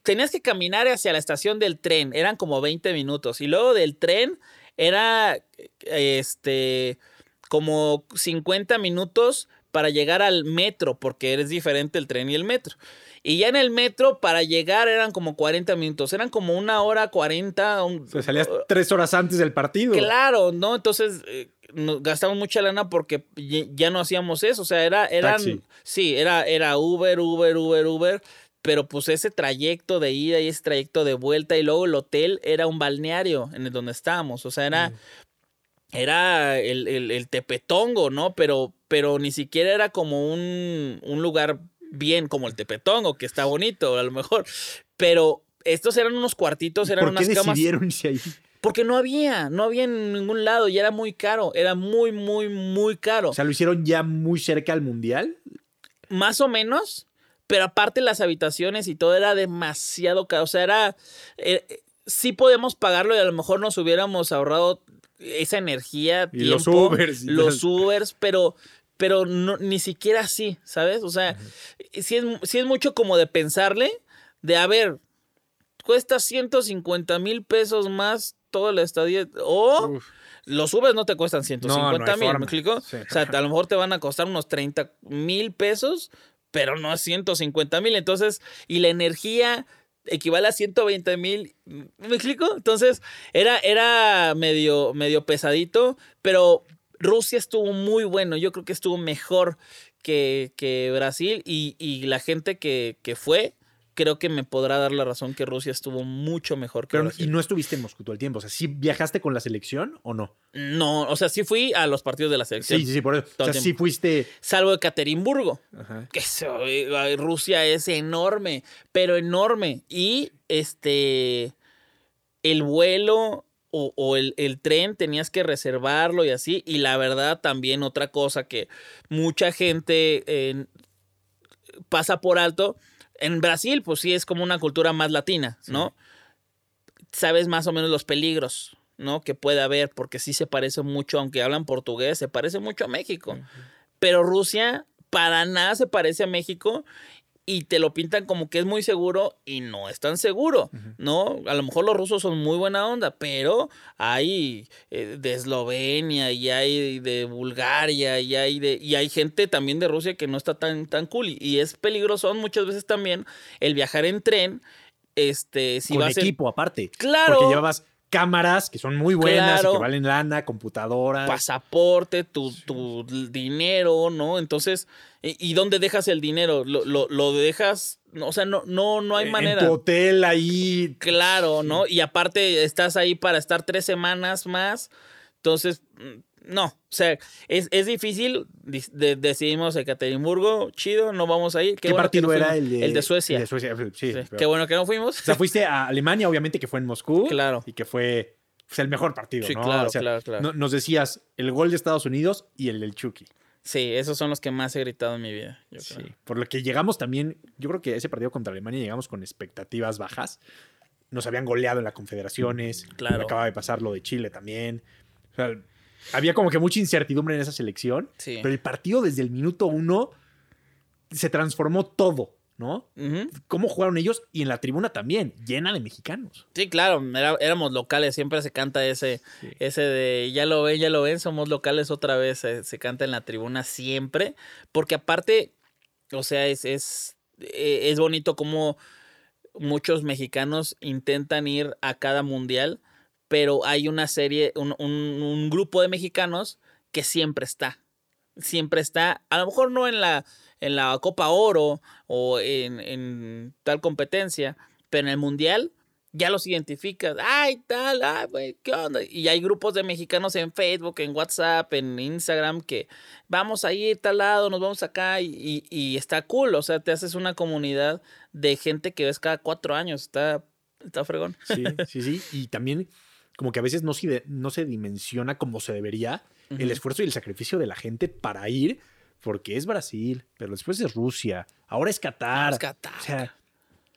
tenías que caminar hacia la estación del tren, eran como 20 minutos, y luego del tren era, este, como 50 minutos para llegar al metro, porque eres diferente el tren y el metro. Y ya en el metro, para llegar eran como 40 minutos, eran como una hora 40. o sea, salías tres horas antes del partido. Claro, ¿no? Entonces eh, gastamos mucha lana porque ya no hacíamos eso. O sea, era, eran. Sí, era, era Uber, Uber, Uber, Uber. Pero pues ese trayecto de ida y ese trayecto de vuelta y luego el hotel era un balneario en el donde estábamos. O sea, era. Mm. Era el, el, tepetongo, ¿no? Pero, pero ni siquiera era como un, un lugar bien como el Tepetongo, que está bonito a lo mejor, pero estos eran unos cuartitos, eran ¿Por unas qué decidieron irse ahí? Porque no había, no había en ningún lado y era muy caro, era muy, muy, muy caro. O sea, lo hicieron ya muy cerca al mundial. Más o menos, pero aparte las habitaciones y todo era demasiado caro. O sea, era. Eh, sí podemos pagarlo y a lo mejor nos hubiéramos ahorrado esa energía, y los Ubers. los Ubers, pero pero no, ni siquiera así, ¿sabes? O sea, si es, es mucho como de pensarle, de a ver, cuesta 150 mil pesos más toda la estadía, o los Ubers no te cuestan 150 mil, ¿me explico? O sea, a lo mejor te van a costar unos 30 mil pesos, pero no 150 mil, entonces, y la energía equivale a 120 mil. ¿Me explico? Entonces, era, era medio, medio pesadito, pero Rusia estuvo muy bueno, yo creo que estuvo mejor que, que Brasil y, y, la gente que, que, fue, creo que me podrá dar la razón que Rusia estuvo mucho mejor que Brasil. ¿Y no estuviste en Moscú todo el tiempo? O sea, ¿sí viajaste con la selección o no? No, o sea, sí fui a los partidos de la selección. Sí, sí, sí, por eso. O sea, sí fuiste... Salvo de Caterimburgo, que Rusia es enorme, pero enorme. Y este, el vuelo o, el, tren tenías que reservarlo y así. Y la verdad también otra cosa que mucha gente pasa por alto. En Brasil, pues sí es como una cultura más latina, ¿no? Sabes más o menos los peligros, ¿no? Que puede haber, porque sí se parece mucho, aunque hablan portugués, se parece mucho a México. Pero Rusia para nada se parece a México y te lo pintan como que es muy seguro y no es tan seguro, ¿no? A lo mejor los rusos son muy buena onda, pero hay eh, de Eslovenia y hay de Bulgaria y hay de y hay gente también de Rusia que no está tan tan cool y, es peligroso muchas veces también el viajar en tren este si Con equipo aparte. Claro. Porque llevas cámaras que son muy buenas y que valen lana, computadoras. Pasaporte, tu, tu dinero, ¿no? Entonces, ¿y, dónde dejas el dinero? ¿Lo, lo, dejas? O sea, no, no, no hay manera. En tu hotel ahí. Claro, ¿no? Y aparte estás ahí para estar tres semanas más. Entonces, no, o sea, es, difícil. decidimos Ekaterimburgo, chido, no vamos a ir. ¿Qué, partido era el de, el de Suecia? El de Suecia, sí. Qué bueno que no fuimos. O sea, fuiste a Alemania, obviamente, que fue en Moscú. Claro. Y que fue pues, el mejor partido, sí, ¿no? Claro, claro, claro. nos decías el gol de Estados Unidos y el del Chucky. Sí, esos son los que más he gritado en mi vida. sí, por lo que llegamos también, yo creo que ese partido contra Alemania llegamos con expectativas bajas. Nos habían goleado en las confederaciones. Claro. Acaba de pasar lo de Chile también. O sea, había como que mucha incertidumbre en esa selección. Pero el partido desde el minuto uno se transformó todo, ¿no? ¿Cómo jugaron ellos? Y en la tribuna también, llena de mexicanos. Sí, claro, éramos locales, siempre se canta ese, ese de ya lo ven, ya lo ven, somos locales otra vez, se, canta en la tribuna siempre, porque aparte, o sea, es, es, e, es bonito como muchos mexicanos intentan ir a cada mundial pero hay una serie, un, grupo de mexicanos que siempre está. Siempre está, a lo mejor no en la, en la Copa Oro o en, tal competencia, pero en el Mundial ya los identificas. Ay, tal, ay, güey, ¿qué onda? Y hay grupos de mexicanos en Facebook, en WhatsApp, en Instagram que vamos a ir tal lado, nos vamos acá y, y, está cool. O sea, te haces una comunidad de gente que ves cada cuatro años. Está, está fregón. Sí, sí, sí. Y también como que a veces no se, no se dimensiona como se debería el esfuerzo y el sacrificio de la gente para ir, porque es Brasil, pero después es Rusia, ahora es Qatar. Es Qatar. O sea,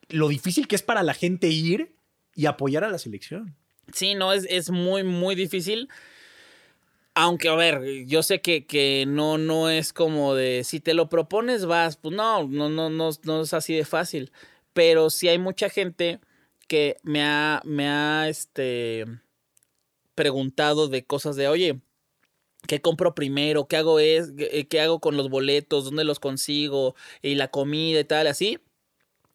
lo difícil que es para la gente ir y apoyar a la selección. Sí, no, es, es muy, muy difícil. Aunque, a ver, yo sé que, que, no, no es como de si te lo propones, vas. Pues no, no, no, no, no es así de fácil. Pero sí hay mucha gente que me ha, me ha, este, preguntado de cosas de, oye, ¿qué compro primero? ¿Qué hago, es, eh, qué hago con los boletos? ¿Dónde los consigo? Y la comida y tal, así.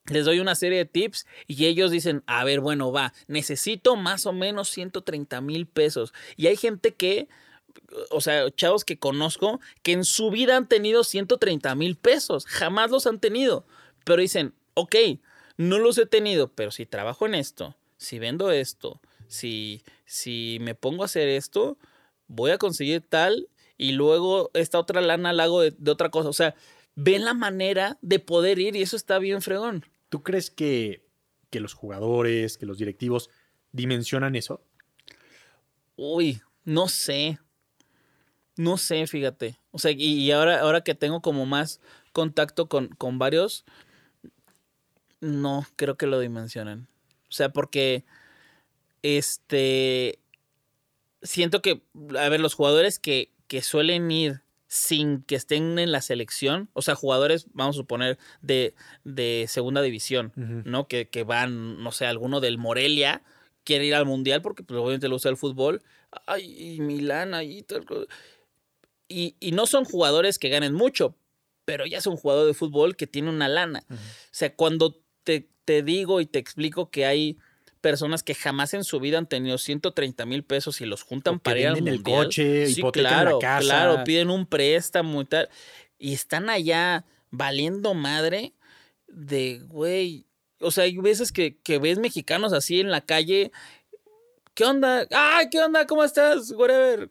Les doy una serie de tips y ellos dicen, a ver, bueno, va, necesito más o menos 130 mil pesos. Y hay gente que, o sea, chavos que conozco, que en su vida han tenido 130 mil pesos, jamás los han tenido. Pero dicen, ok, no los he tenido, pero si trabajo en esto, si vendo esto, si, si me pongo a hacer esto, voy a conseguir tal y luego esta otra lana la hago de, otra cosa. O sea, ven la manera de poder ir y eso está bien fregón. ¿Tú crees que, que los jugadores, que los directivos dimensionan eso? Uy, no sé. No sé, fíjate. O sea, y, ahora, ahora que tengo como más contacto con, con varios, no creo que lo dimensionen. O sea, porque este, siento que, a ver, los jugadores que, que suelen ir sin que estén en la selección, o sea, jugadores, vamos a suponer, de, de segunda división, ¿no? Que, que, van, no sé, alguno del Morelia quiere ir al Mundial porque pues, obviamente le gusta el fútbol. Ay, y Milán ahí. Y, y no son jugadores que ganen mucho, pero ya es un jugador de fútbol que tiene una lana. O sea, cuando te, te digo y te explico que hay personas que jamás en su vida han tenido 130 mil pesos y los juntan para ir al mundial. el coche, sí, claro, la casa. Claro, piden un préstamo y tal. Y están allá valiendo madre de, güey. O sea, hay veces que, que ves mexicanos así en la calle. ¿Qué onda? ¡Ay, qué onda! ¿Cómo estás? Whatever.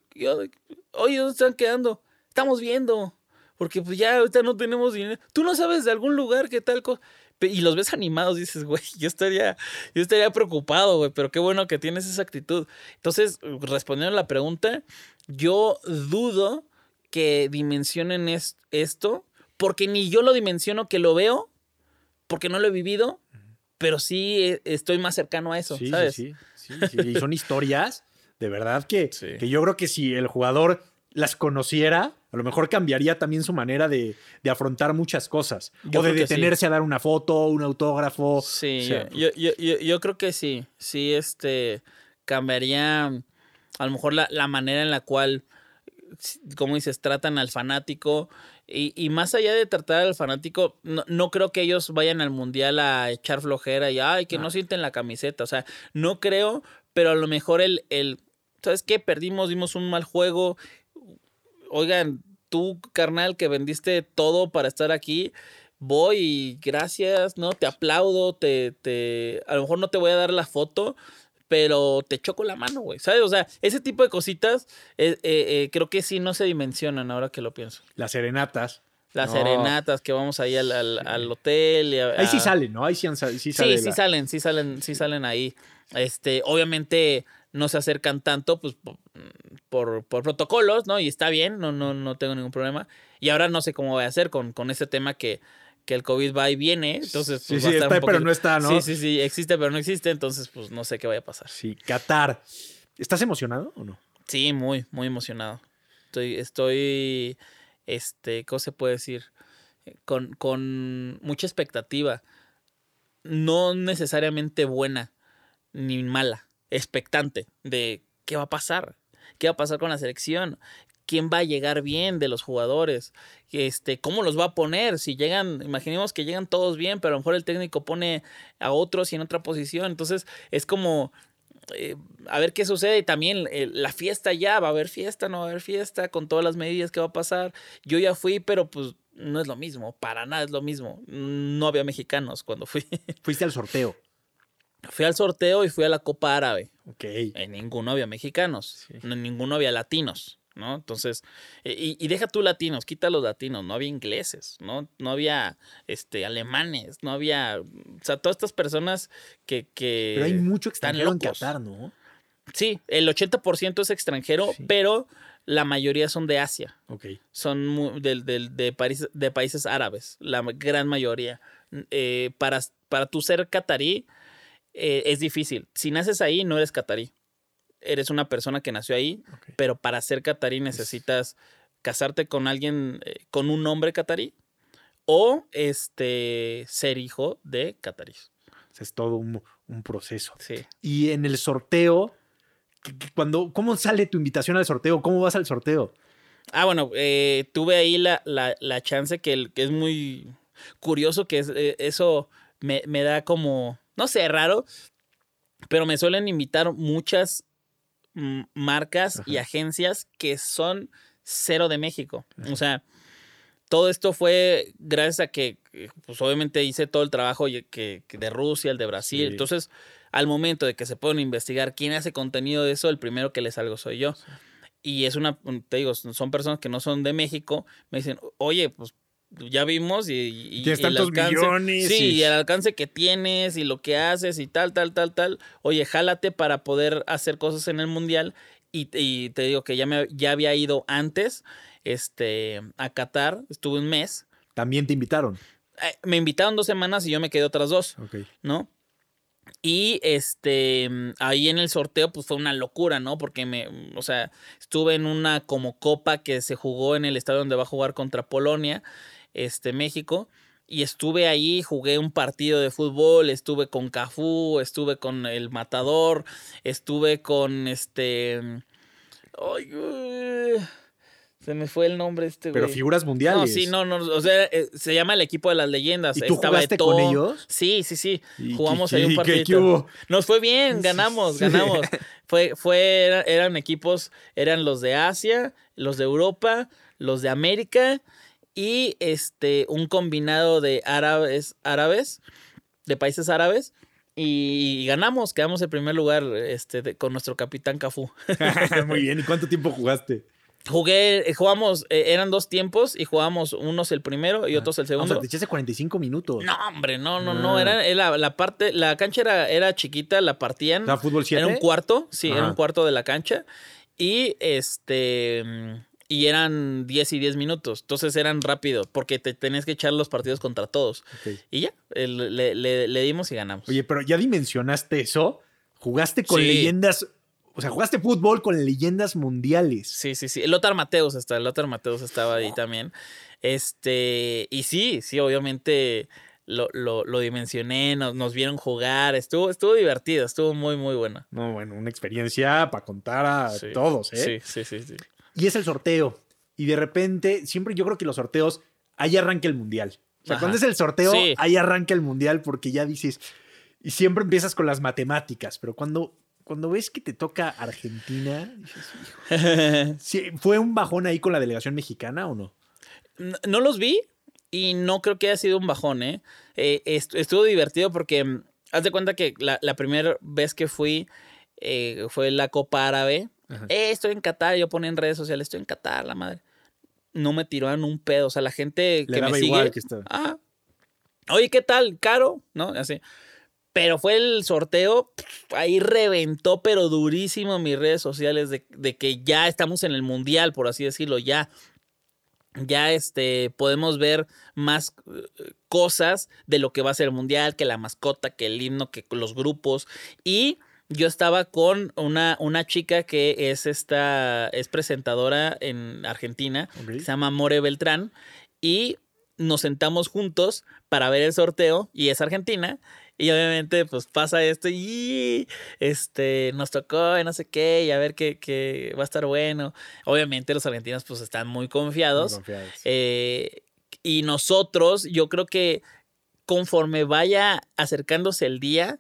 Oye, ¿dónde están quedando? Estamos viendo. porque pues ya ahorita no tenemos dinero. Tú no sabes de algún lugar que tal cosa. Y los ves animados, dices, güey, yo estaría, yo estaría preocupado, güey, pero qué bueno que tienes esa actitud. Entonces, respondiendo a la pregunta, yo dudo que dimensionen esto, porque ni yo lo dimensiono que lo veo, porque no lo he vivido, pero sí eh, estoy más cercano a eso, ¿sabes? Sí, sí, sí, Y son historias, de verdad, que, que yo creo que si el jugador las conociera, a lo mejor cambiaría también su manera de, afrontar muchas cosas. o de detenerse a dar una foto, un autógrafo. Sí, yo, creo que sí. Sí, este cambiaría a lo mejor la, manera en la cual, como dices, tratan al fanático. Y, más allá de tratar al fanático, no, creo que ellos vayan al mundial a echar flojera y ay, que no sienten la camiseta. O sea, no creo, pero a lo mejor el, el ¿sabes qué? Perdimos, dimos un mal juego oigan, tú, carnal, que vendiste todo para estar aquí, voy y gracias, ¿no? Te aplaudo, te, te, a lo mejor no te voy a dar la foto, pero te choco la mano, güey, ¿sabes? O sea, ese tipo de cositas eh, eh, eh, creo que sí no se dimensionan ahora que lo pienso. Las serenatas. Las serenatas que vamos ahí al, al, hotel. Ahí sí salen, ¿no? Ahí sí, sí, sí, sí salen, sí salen, sí salen ahí. Este, obviamente no se acercan tanto, pues por, por, protocolos, ¿no? Y está bien, no, no, no tengo ningún problema. Y ahora no sé cómo voy a hacer con, con ese tema que, que el COVID va y viene, entonces pues, sí, sí, está, pero no está, ¿no? Sí, sí, sí, existe, pero no existe, entonces pues no sé qué vaya a pasar. Sí, Qatar. ¿Estás emocionado o no? Sí, muy, muy emocionado. Estoy, estoy, este, ¿cómo se puede decir? Con, con mucha expectativa. No necesariamente buena ni mala, expectante de qué va a pasar, qué va a pasar con la selección, quién va a llegar bien de los jugadores, este, cómo los va a poner, si llegan, imaginemos que llegan todos bien, pero a lo mejor el técnico pone a otros y en otra posición, entonces es como eh, a ver qué sucede y también eh, la fiesta ya, va a haber fiesta, no va a haber fiesta, con todas las medidas que va a pasar, yo ya fui, pero pues no es lo mismo, para nada es lo mismo, no había mexicanos cuando fui. Fuiste al sorteo. Fui al sorteo y fui a la Copa Árabe. Ok. En ninguno había mexicanos, en ninguno había latinos, ¿no? Entonces, y, y, deja tú latinos, quita los latinos, no había ingleses, ¿no? No había este, alemanes, no había, o sea, todas estas personas que... que pero hay mucho extranjero en Qatar, ¿no? Sí, el 80% es extranjero, pero la mayoría son de Asia. Ok. Son de, de, países, de países árabes, la gran mayoría. Eh, para, para tú ser catarí eh, es difícil. Si naces ahí, no eres catarí. Eres una persona que nació ahí, pero para ser catarí necesitas casarte con alguien, eh, con un nombre catarí, o este, ser hijo de catarís. Es todo un, proceso. Sí. Y en el sorteo, cuando, ¿cómo sale tu invitación al sorteo? ¿Cómo vas al sorteo? Ah, bueno, eh, tuve ahí la, la, chance que, que, es muy curioso, que es, eso me, me, da como, no sé, raro, pero me suelen invitar muchas mm, marcas y agencias que son cero de México. O sea, todo esto fue gracias a que, pues obviamente hice todo el trabajo que, de Rusia, el de Brasil. Entonces, al momento de que se pueden investigar quién hace contenido de eso, el primero que les salgo soy yo. Y es una, te digo, son personas que no son de México, me dicen, oye, pues ya vimos y, y, el alcance, sí, y... el alcance que tienes y lo que haces y tal, tal, tal, tal. Oye, jálate para poder hacer cosas en el mundial y, te digo que ya me ya había ido antes, este, a Qatar, estuve un mes. También te invitaron. Eh, me invitaron dos semanas y yo me quedé otras dos, ¿no? Y este, ahí en el sorteo, pues fue una locura, ¿no? Porque me, o sea, estuve en una como copa que se jugó en el estadio donde va a jugar contra Polonia este, México. Y estuve ahí, jugué un partido de fútbol, estuve con Cafú, estuve con el Matador, estuve con este... Ay, se me fue el nombre este, Pero figuras mundiales. No, sí, no, no. O sea, eh, se llama el equipo de las leyendas. ¿Y tú jugaste con ellos? Sí, sí, sí. Jugamos ahí un partido. Nos fue bien, ganamos, ganamos. Fue, fue, eran equipos, eran los de Asia, los de Europa, los de América y este, un combinado de árabes, árabes, de países árabes. Y ganamos, quedamos en primer lugar este, con nuestro capitán Cafú. Muy bien, ¿y cuánto tiempo jugaste? Jugué, eh, jugamos, eh, eran dos tiempos y jugábamos unos el primero y otros el O segundo. sea, te echaste 45 minutos. No, hombre, no, no, no. Ah. Era, era la parte, la cancha era, era chiquita, la partían. O sea, fútbol 7. Era un cuarto, sí, era un cuarto de la cancha. Y este. Y eran 10 y 10 minutos. Entonces eran rápidos, porque te tenías que echar los partidos contra todos. Y ya, le, le- le dimos y ganamos. Oye, pero ya dimensionaste eso. Jugaste con Sí. leyendas. O sea, jugaste fútbol con leyendas mundiales. Sí, sí, sí. El Lothar Mateus está, el Lothar Mateus estaba ahí también. Este, y sí, sí, obviamente lo, lo, lo dimensioné, nos, nos vieron jugar, estuvo, estuvo divertido, estuvo muy, muy bueno. No, bueno, una experiencia para contar a Sí, todos, ¿eh? Sí, sí, sí, sí. Y es el sorteo. Y de repente, siempre yo creo que los sorteos, ahí arranca el mundial. O sea, Ajá. cuando es el sorteo, Sí. ahí arranca el mundial porque ya dices. Y siempre empiezas con las matemáticas, pero cuando, cuando ves que te toca Argentina, dices. Sí, ¿fue un bajón ahí con la delegación mexicana o no? No, no los vi y no creo que haya sido un bajón, ¿eh? Eh, est- estuvo divertido porque mm, haz de cuenta que la, la primera vez que fui eh, fue la Copa Árabe. Eh, estoy en Qatar, yo ponía en redes sociales, estoy en Qatar, la madre. No me tiraron un pedo, o sea, la gente Le que me daba sigue. igual que. Ah, oye, ¿qué tal? ¿Caro? ¿No? Así. Pero fue el sorteo, ahí reventó, pero durísimo mis redes sociales de, de que ya estamos en el mundial, por así decirlo, ya. Ya este, podemos ver más eh, cosas de lo que va a ser el mundial, que la mascota, que el himno, que los grupos. Y yo estaba con una, una chica que es esta, es presentadora en Argentina, que se llama More Beltrán, y nos sentamos juntos para ver el sorteo, y es Argentina, y obviamente pues pasa esto, y este, nos tocó, y no sé qué, y a ver qué, qué va a estar bueno. Obviamente los argentinos pues están muy confiados, Muy confiados. eh, y nosotros, yo creo que conforme vaya acercándose el día,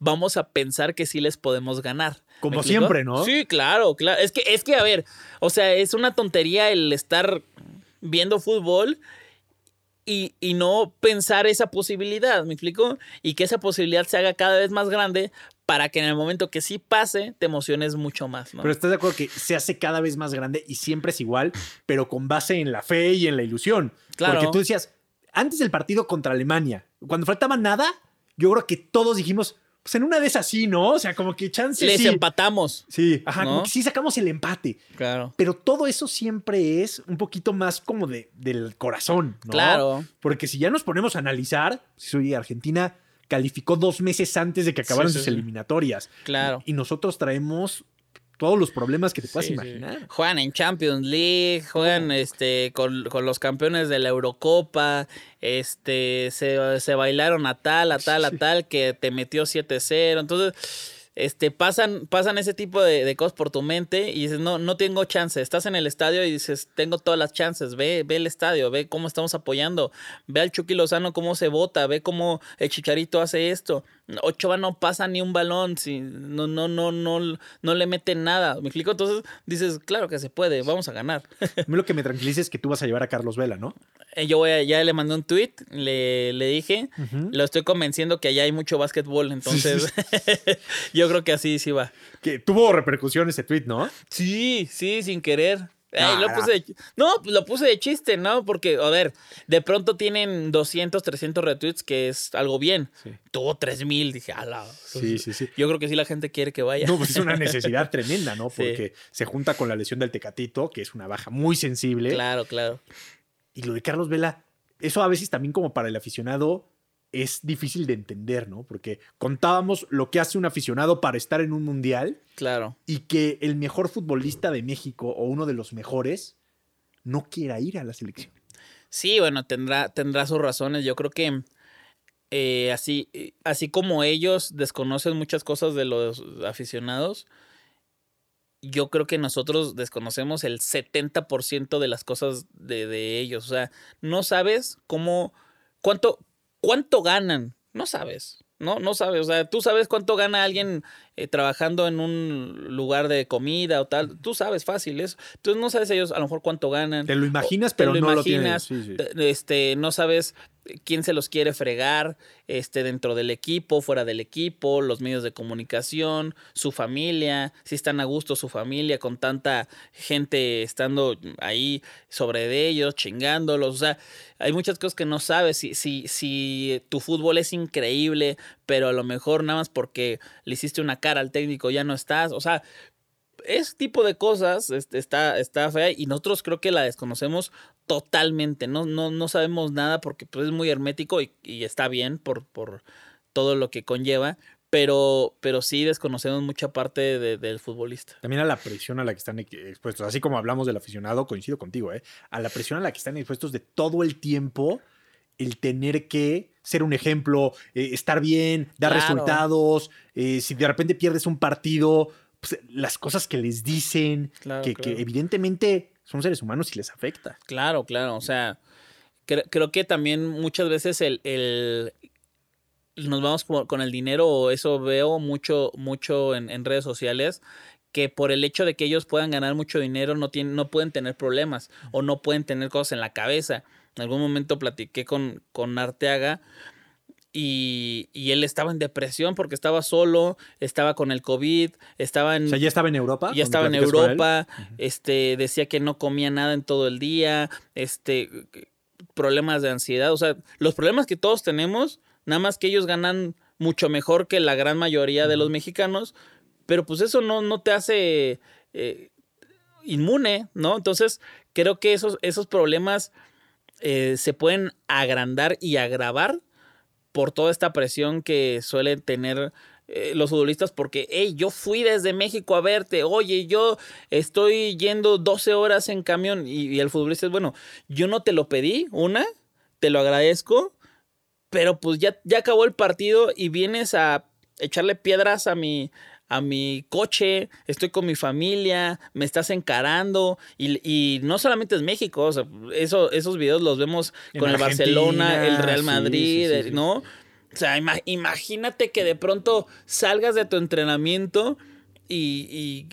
vamos a pensar que sí les podemos ganar. ¿Me Como siempre, ¿no? Sí, claro, claro. Es que, es que, a ver, o sea, es una tontería el estar viendo fútbol y, y no pensar esa posibilidad, ¿me explico? Y que esa posibilidad se haga cada vez más grande para que en el momento que sí pase, te emociones mucho más, ¿no? Pero estás de acuerdo que se hace cada vez más grande y siempre es igual, pero con base en la fe y en la ilusión. Claro. Porque tú decías, antes del partido contra Alemania, cuando faltaba nada, yo creo que todos dijimos, pues en una de esas sí, ¿no? O sea, como que chance Les sí. empatamos. Sí, ajá, como ¿no? que sí sacamos el empate. Claro. Pero todo eso siempre es un poquito más como de, del corazón, ¿no? Claro. Porque si ya nos ponemos a analizar, si oye, Argentina calificó dos meses antes de que acabaran Sí, sus sí. eliminatorias. Claro. Y nosotros traemos todos los problemas que te puedas Sí, sí. imaginar. Juegan en Champions League, juegan este, con, con los campeones de la Eurocopa, este, se, se bailaron a tal, a tal, a tal, que te metió 7-0. Entonces, este, pasan, pasan ese tipo de, de cosas por tu mente y dices, no, no tengo chance. Estás en el estadio y dices, tengo todas las chances. Ve, ve el estadio, ve cómo estamos apoyando. Ve al Chucky Lozano cómo se vota, ve cómo el Chicharito hace esto. Ochoa no pasa ni un balón, si, no, no, no, no, no le meten nada. ¿Me explico? Entonces dices, claro que se puede, vamos a ganar. A mí lo que me tranquiliza es que tú vas a llevar a Carlos Vela, ¿no? Eh, Yo voy a- ya le mandé un tweet, le, le dije, lo estoy convenciendo que allá hay mucho básquetbol, entonces yo creo que así sí va. Que tuvo repercusión ese tweet, ¿no? Sí, sí, sin querer. Ay, Ah, lo puse de ch- no, lo puse de chiste, ¿no? Porque, a ver, de pronto tienen 200, 300 retweets, que es algo bien. Sí. Tuvo 3000, dije, ala. Sí, sí, sí. Yo creo que sí la gente quiere que vaya. No, pues es una necesidad tremenda, ¿no? Sí. Porque se junta con la lesión del Tecatito, que es una baja muy sensible. Claro, claro. Y lo de Carlos Vela, eso a veces también como para el aficionado es difícil de entender, ¿no? Porque contábamos lo que hace un aficionado para estar en un mundial Claro. y que el mejor futbolista de México o uno de los mejores no quiera ir a la selección. Sí, bueno, tendrá, tendrá sus razones. Yo creo que eh, así, eh, así como ellos desconocen muchas cosas de los aficionados, yo creo que nosotros desconocemos el 70% de las cosas de, de ellos. O sea, no sabes cómo, cuánto, cuánto ganan. No sabes. No, no sabes. O sea, tú sabes cuánto gana alguien eh, trabajando en un lugar de comida o tal. Tú sabes fácil eso. Entonces no sabes ellos a lo mejor cuánto ganan. Te lo imaginas, Te pero lo no imaginas, lo tienes. Sí, sí. te- Este, no sabes quién se los quiere fregar este, dentro del equipo, fuera del equipo, los medios de comunicación, su familia, si están a gusto su familia con tanta gente estando ahí sobre de ellos, chingándolos. O sea, hay muchas cosas que no sabes. Si, si, si tu fútbol es increíble, pero a lo mejor nada más porque le hiciste una cara al técnico ya no estás. O sea, ese tipo de cosas este, está, está fea y nosotros creo que la desconocemos totalmente. No, no, no sabemos nada porque pues, es muy hermético y, está bien por, por, todo lo que conlleva. Pero, pero sí desconocemos mucha parte del futbolista. También a la presión a la que están expuestos. Así como hablamos del aficionado, coincido contigo, ¿eh? A la presión a la que están expuestos de todo el tiempo el tener que ser un ejemplo, eh, estar bien, dar resultados. Eh, si de repente pierdes un partido, pues, las cosas que les dicen, que, evidentemente son seres humanos y les afecta. Claro, claro. O sea, creo, que también muchas veces el, el nos vamos con el dinero, eso veo mucho, mucho en, redes sociales, que por el hecho de que ellos puedan ganar mucho dinero no, tienen, no pueden tener problemas o no pueden tener cosas en la cabeza. En algún momento platiqué con, con Arteaga y, él estaba en depresión porque estaba solo, estaba con el COVID, estaba en... O sea, ya estaba en Europa. Ya estaba en Europa, este, decía que no comía nada en todo el día, este, problemas de ansiedad, o sea, los problemas que todos tenemos, nada más que ellos ganan mucho mejor que la gran mayoría de los mexicanos, pero pues eso no, no te hace eh, inmune, ¿no? Entonces, creo que esos, esos problemas eh, se pueden agrandar y agravar por toda esta presión que suelen tener eh, los futbolistas porque, hey, yo fui desde México a verte, oye, yo estoy yendo 12 horas en camión y, el futbolista es, bueno, yo no te lo pedí, una, te lo agradezco, pero pues ya, ya acabó el partido y vienes a echarle piedras a mi, a mi coche, estoy con mi familia, me estás encarando y, no solamente es México, o sea, eso, esos videos los vemos con el Barcelona, el Real Madrid, ¿no? O sea, imagínate que de pronto salgas de tu entrenamiento y,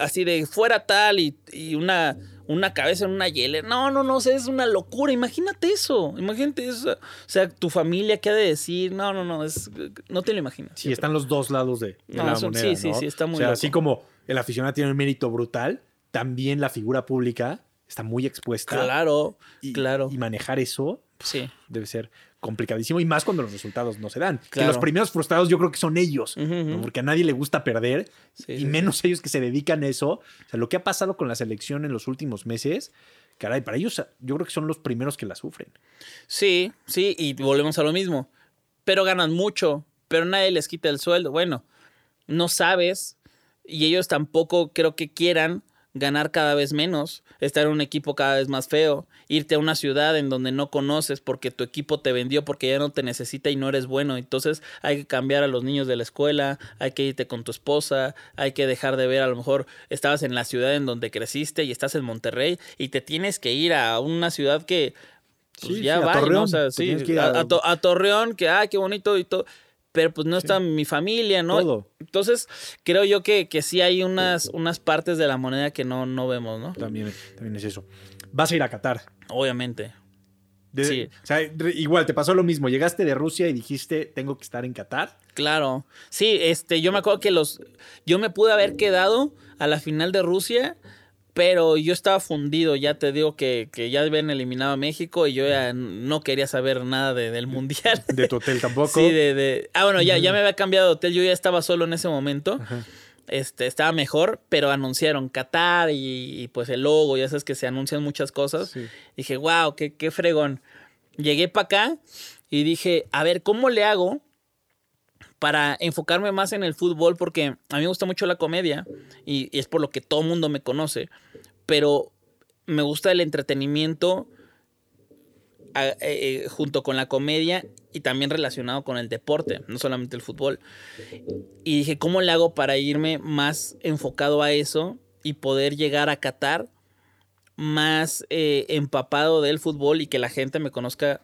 así de fuera tal y, y una una cabeza en una hielera. No, no, no, es una locura. Imagínate eso. Imagínate eso. O sea, tu familia, ¿qué ha de decir? No, no, no, es, no te lo imaginas. Sí, están los dos lados de, la moneda. Sí, sí, sí, está muy O sea, así como el aficionado tiene un mérito brutal, también la figura pública está muy expuesta. Claro, claro. Y manejar eso sí. debe ser complicadísimo y más cuando los resultados no se dan. Que los primeros frustrados yo creo que son ellos, porque a nadie le gusta perder y menos ellos que se dedican a eso. O sea, lo que ha pasado con la selección en los últimos meses, caray, para ellos yo creo que son los primeros que la sufren. Sí, sí, y volvemos a lo mismo. Pero ganan mucho, pero nadie les quita el sueldo. Bueno, no sabes y ellos tampoco creo que quieran ganar cada vez menos, estar en un equipo cada vez más feo, irte a una ciudad en donde no conoces porque tu equipo te vendió porque ya no te necesita y no eres bueno. Entonces hay que cambiar a los niños de la escuela, hay que irte con tu esposa, hay que dejar de ver, a lo mejor estabas en la ciudad en donde creciste y estás en Monterrey y te tienes que ir a una ciudad que pues, ya va, a, Torreón, a, Torreón, que, ah, qué bonito y todo pero pues no está mi familia, ¿no? Entonces, creo yo que, que sí hay unas, unas partes de la moneda que no, no vemos, ¿no? También, también es eso. Vas a ir a Qatar. Obviamente. sí. O sea, igual te pasó lo mismo. Llegaste de Rusia y dijiste, tengo que estar en Qatar. Claro. Sí, este, yo me acuerdo que los. Yo me pude haber quedado a la final de Rusia pero yo estaba fundido, ya te digo que, ya habían eliminado a México y yo ya no quería saber nada del mundial. ¿De tu hotel tampoco? Sí, de, Ah, bueno, ya, ya me había cambiado de hotel, yo ya estaba solo en ese momento. Este, estaba mejor, pero anunciaron Qatar y, pues el logo, ya sabes que se anuncian muchas cosas. Dije, wow, qué, qué fregón. Llegué para acá y dije, a ver, ¿cómo le hago para enfocarme más en el fútbol porque a mí me gusta mucho la comedia y, es por lo que todo el mundo me conoce, pero me gusta el entretenimiento eh, eh, junto con la comedia y también relacionado con el deporte, no solamente el fútbol. Y dije, ¿cómo le hago para irme más enfocado a eso y poder llegar a Qatar más eh, empapado del fútbol y que la gente me conozca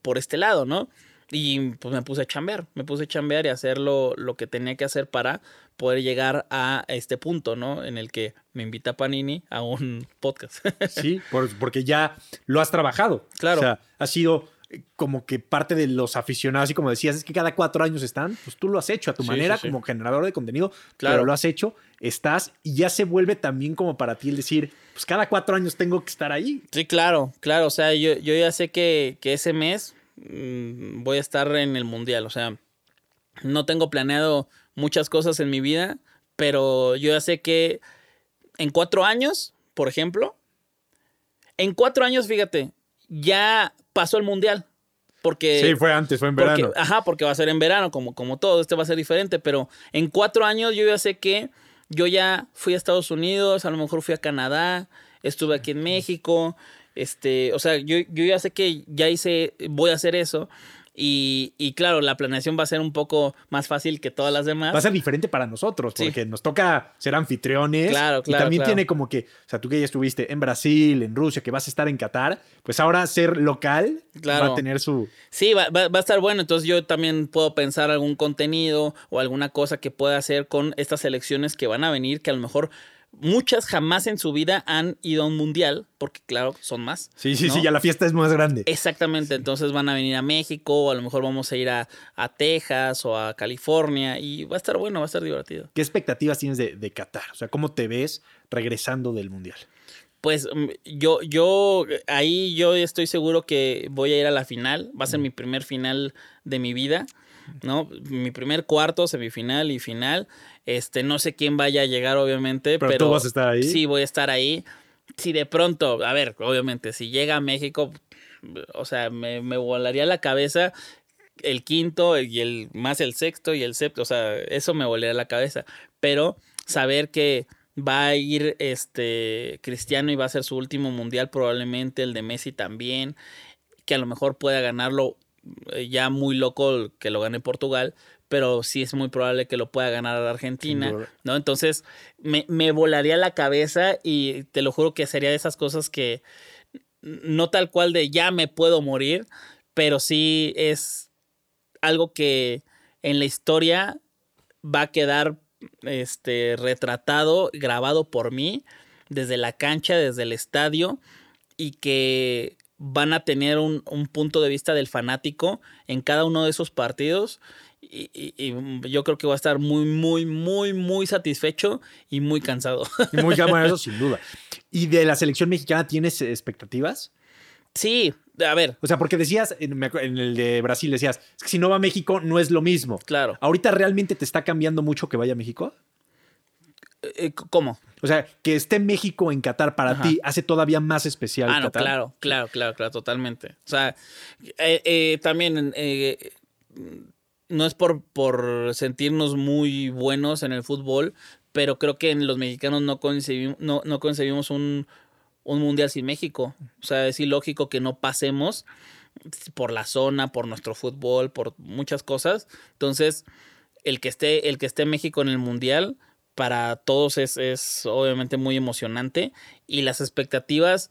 por este lado, ¿no? Y pues me puse a chambear, me puse a chambear y hacer lo, que tenía que hacer para poder llegar a este punto, ¿no? En el que me invita Panini a un podcast. sí, porque ya lo has trabajado. Claro. O sea, ha sido como que parte de los aficionados, y como decías, es que cada cuatro años están, pues tú lo has hecho a tu Sí, manera sí, sí. como generador de contenido, Claro. pero lo has hecho, estás y ya se vuelve también como para ti el decir, pues cada cuatro años tengo que estar ahí. Sí, claro, claro. O sea, yo, yo ya sé que, que ese mes voy a estar en el mundial. O sea, no tengo planeado muchas cosas en mi vida, pero yo ya sé que en cuatro años, por ejemplo, en cuatro años, fíjate, ya pasó el mundial. Porque sí, fue antes, fue en porque- verano. ajá, porque va a ser en verano, como, como todo, este va a ser diferente, pero en cuatro años yo ya sé que yo ya fui a Estados Unidos, a lo mejor fui a Canadá, estuve aquí en México, este, o sea, yo, yo ya sé que ya hice, voy a hacer eso. Y, y claro, la planeación va a ser un poco más fácil que todas las demás. Va a ser diferente para nosotros, Sí. porque nos toca ser anfitriones. Claro, Y claro, también claro. tiene como que, o sea, tú que ya estuviste en Brasil, en Rusia, que vas a estar en Qatar, pues ahora ser local Claro. va a tener su. Sí, va, va- va a estar bueno. Entonces yo también puedo pensar algún contenido o alguna cosa que pueda hacer con estas selecciones que van a venir, que a lo mejor muchas jamás en su vida han ido a un mundial, porque claro, son más. Sí, sí, ¿no? sí, ya la fiesta es más grande. Exactamente, entonces van a venir a México, o a lo mejor vamos a ir a, a Texas o a California y va a estar bueno, va a estar divertido. ¿Qué expectativas tienes de, de Qatar? O sea, ¿cómo te ves regresando del Mundial? Pues mm, yo, yo, ahí yo estoy seguro que voy a ir a la final. Va a ser mi primer final de mi vida, ¿no? Mi primer cuarto, semifinal y final. Este, no sé quién vaya a llegar, obviamente, Pero pero. tú vas a estar ahí. Sí, voy a estar ahí. Si de pronto, a ver, obviamente, si llega a México, o sea, me, me volaría la cabeza el quinto y el más el sexto y el séptimo, o sea, eso me volaría la cabeza. Pero saber que va a ir este Cristiano y va a ser su último mundial, probablemente el de Messi también, que a lo mejor pueda ganarlo ya muy loco que lo gane Portugal, pero sí es muy probable que lo pueda ganar a la Argentina. ¿no? Entonces me, me volaría la cabeza y te lo juro que sería de esas cosas que no tal cual de ya me puedo morir, pero sí es algo que en la historia va a quedar este, retratado, grabado por mí, desde la cancha, desde el estadio, y que van a tener un, un punto de vista del fanático en cada uno de esos partidos. Y, y- y yo creo que va a estar muy, muy, muy, muy satisfecho y muy cansado. Y Muy bueno, eso sin duda. ¿Y de la selección mexicana tienes expectativas? sí, a ver, O sea, porque decías, en, el de Brasil decías, si no va a México no es lo mismo. claro. ¿Ahorita realmente te está cambiando mucho que vaya a México? Eh, ¿Cómo? O sea, que esté México en Qatar para Ajá. ti hace todavía más especial. Ah, no, Qatar. claro, claro, claro, claro, totalmente. O sea, eh, eh, también eh, no es por, por sentirnos muy buenos en el fútbol, pero creo que en los mexicanos no concebimos, no, no concebimos un, un mundial sin México. O sea, es ilógico que no pasemos por la zona, por nuestro fútbol, por muchas cosas. Entonces, el que esté, el que esté México en el mundial, para todos es, es obviamente muy emocionante. Y las expectativas,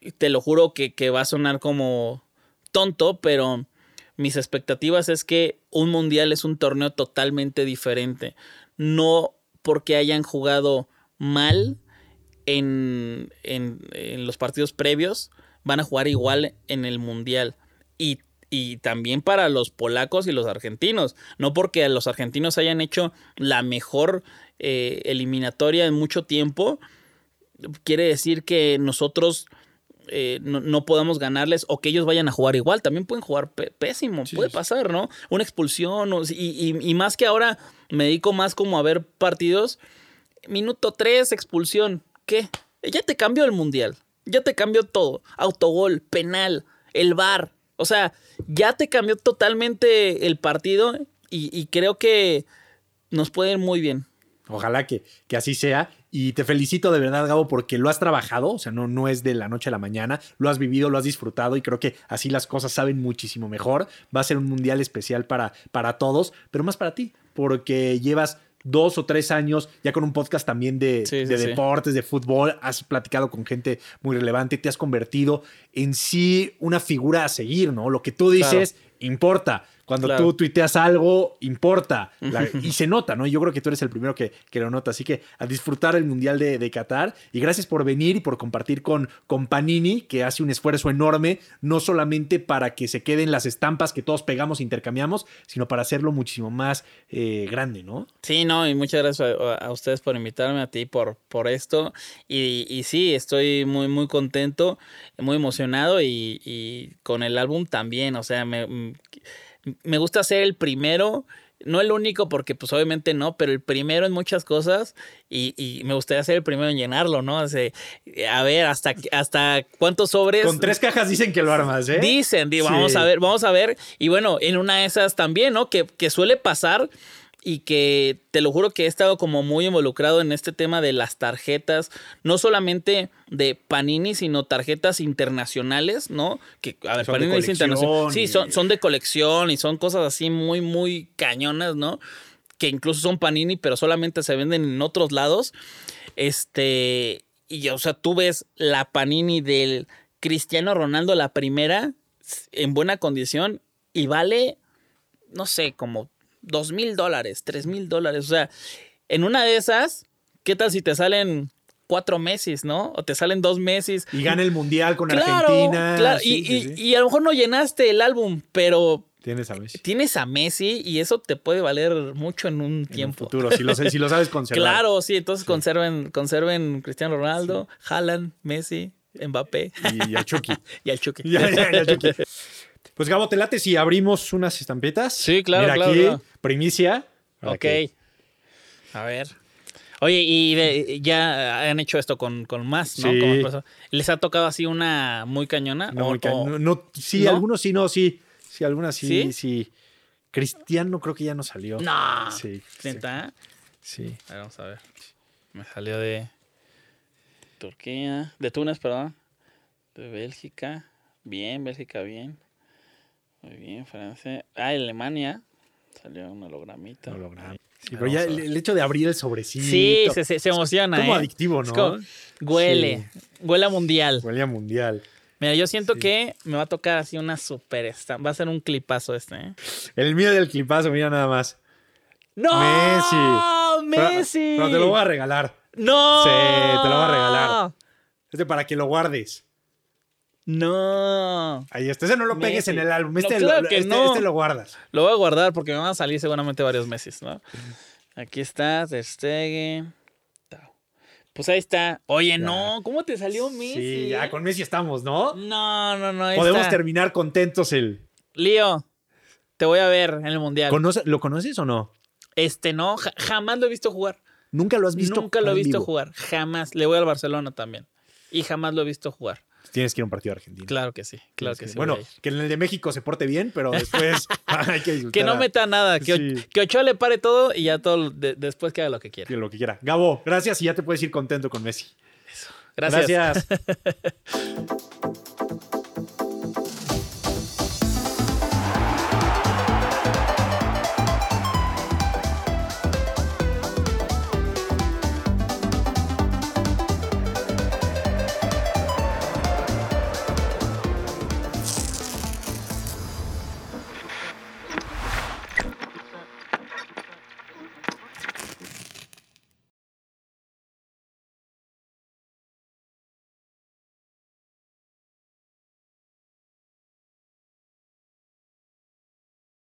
eh, te lo juro que, que va a sonar como tonto, pero mis expectativas es que un mundial es un torneo totalmente diferente. No porque hayan jugado mal en, en- los partidos previos, van a jugar igual en el mundial. Y, y también para los polacos y los argentinos. No porque los argentinos hayan hecho la mejor eh, eliminatoria en mucho tiempo, quiere decir que nosotros eh, no, no podamos ganarles o que ellos vayan a jugar igual. También pueden jugar pésimo, Sí, puede pasar, ¿no? Una expulsión. o- y, y- y más que ahora me dedico más como a ver partidos. Minuto 3, expulsión. ¿Qué? Ya te cambió el mundial. Ya te cambió todo. Autogol, penal, el bar. O sea, ya te cambió totalmente el partido y, y creo que nos puede ir muy bien. Ojalá que, que así sea. Y te felicito de verdad, Gabo, porque lo has trabajado, o sea, no, no es de la noche a la mañana, lo has vivido, lo has disfrutado y creo que así las cosas saben muchísimo mejor. Va a ser un mundial especial para, para todos, pero más para ti, porque llevas dos o tres años ya con un podcast también de, Sí, de sí. deportes, de fútbol, has platicado con gente muy relevante, te has convertido en sí una figura a seguir, ¿no? Lo que tú dices importa. Cuando Claro. tú tuiteas algo, importa. La- y se nota, ¿no? Yo creo que tú eres el primero que, que lo nota. Así que a disfrutar el Mundial de, de Qatar. Y gracias por venir y por compartir con, con Panini, que hace un esfuerzo enorme, no solamente para que se queden las estampas que todos pegamos e intercambiamos, sino para hacerlo muchísimo más eh, grande, ¿no? Sí, no, y muchas gracias a, a ustedes por invitarme, a ti por, por esto. Y, y sí, estoy muy, muy contento, muy emocionado y, y con el álbum también. O sea, me, me gusta ser el primero. No el único, porque pues obviamente no, pero el primero en muchas cosas y, y me gustaría ser el primero en llenarlo, ¿no? O sea, a ver, hasta, hasta cuántos sobres... Con tres cajas dicen que lo armas, ¿eh? Dicen, di, vamos a ver, vamos a ver. Y bueno, en una de esas también, ¿no? Que, que suele pasar y que te lo juro que he estado como muy involucrado en este tema de las tarjetas, no solamente de Panini, sino tarjetas internacionales, ¿no? Que, a ver, Son Panini es internacional. Sí, son, son de colección y son cosas así muy, muy cañonas, ¿no? Que incluso son Panini, pero solamente se venden en otros lados. Este, y o sea, tú ves la Panini del Cristiano Ronaldo, la primera, en buena condición, y vale, no sé, como dos mil dólares, tres mil dólares. O sea, en una de esas, ¿qué tal si te salen cuatro meses, no? O te salen dos meses. Y gana el Mundial con Claro, Argentina. claro. Sí, y, sí, y- sí. y a lo mejor no llenaste el álbum, pero Tienes a Messi. tienes a Messi y eso te puede valer mucho en un En tiempo. futuro, si lo, si lo sabes conservar. Claro, sí, entonces conserven, conserven Cristiano Ronaldo, Haaland, Messi, Mbappé Y, y a Chucky. y al Chucky. Ya, ya, Chucky. Pues Gabo, te late si abrimos unas estampetas. Sí, claro, Mira claro, aquí, claro. primicia. Ok. que- A ver. Oye, y de- ya han hecho esto con, con más, ¿no? Sí. Como ¿Les ha tocado así una muy cañona? No, O- muy ca- o- no- no, sí, ¿No? algunos sí, no, sí. Sí, algunas sí, ¿Sí? sí. Cristiano creo que ya no salió. No. Sí, ¿Neta? sí. A ver, vamos a ver. Me salió de Turquía, de Túnez, perdón. De Bélgica. Bien, Bélgica, bien. Muy bien, Francia. Ah, Alemania. Salió un hologramita. Holograma. Sí, pero ya el, hecho de abrir el sobrecito. Sí, se, se, se emociona. Como ¿eh? adictivo, Es ¿no? como- huele. Huele a mundial. Huele a mundial. Mira, yo siento Sí. que me va a tocar así una super esta. Va a ser un clipazo este, ¿eh? El mío del clipazo, mira nada más. ¡No! Messi. Pero- ¡Messi! Pero, te lo voy a regalar. ¡No! Sí, te lo voy a regalar. Este para que lo guardes. ¡No! Ahí está. Ese no lo pegues Messi. en el álbum. No, Este, claro lo, que este- no. este lo guardas. Lo voy a guardar porque me van a salir seguramente varios meses, ¿no? Aquí está, Ter Stegen. Pues ahí está. Oye, Ya. no, ¿cómo te salió Messi? Sí, ya con Messi estamos, ¿no? No, no, no. Podemos está. terminar contentos el. Lío, te voy a ver en el mundial. ¿Conoce- ¿Lo conoces o no? Este no, ja- jamás lo he visto jugar. Nunca lo has visto. Nunca lo he visto vivo? jugar. Jamás. Le voy al Barcelona también. Y jamás lo he visto jugar. Tienes que ir a un partido de Argentina. Claro que sí. Claro que que- sí. Bueno, que en el de México se porte bien, pero después hay que disfrutar. Que no meta nada. Que, Sí. que Ochoa le pare todo y ya todo de- después que haga lo que quiera. que lo que quiera. Gabo, gracias y ya te puedes ir contento con Messi. Gracias. gracias.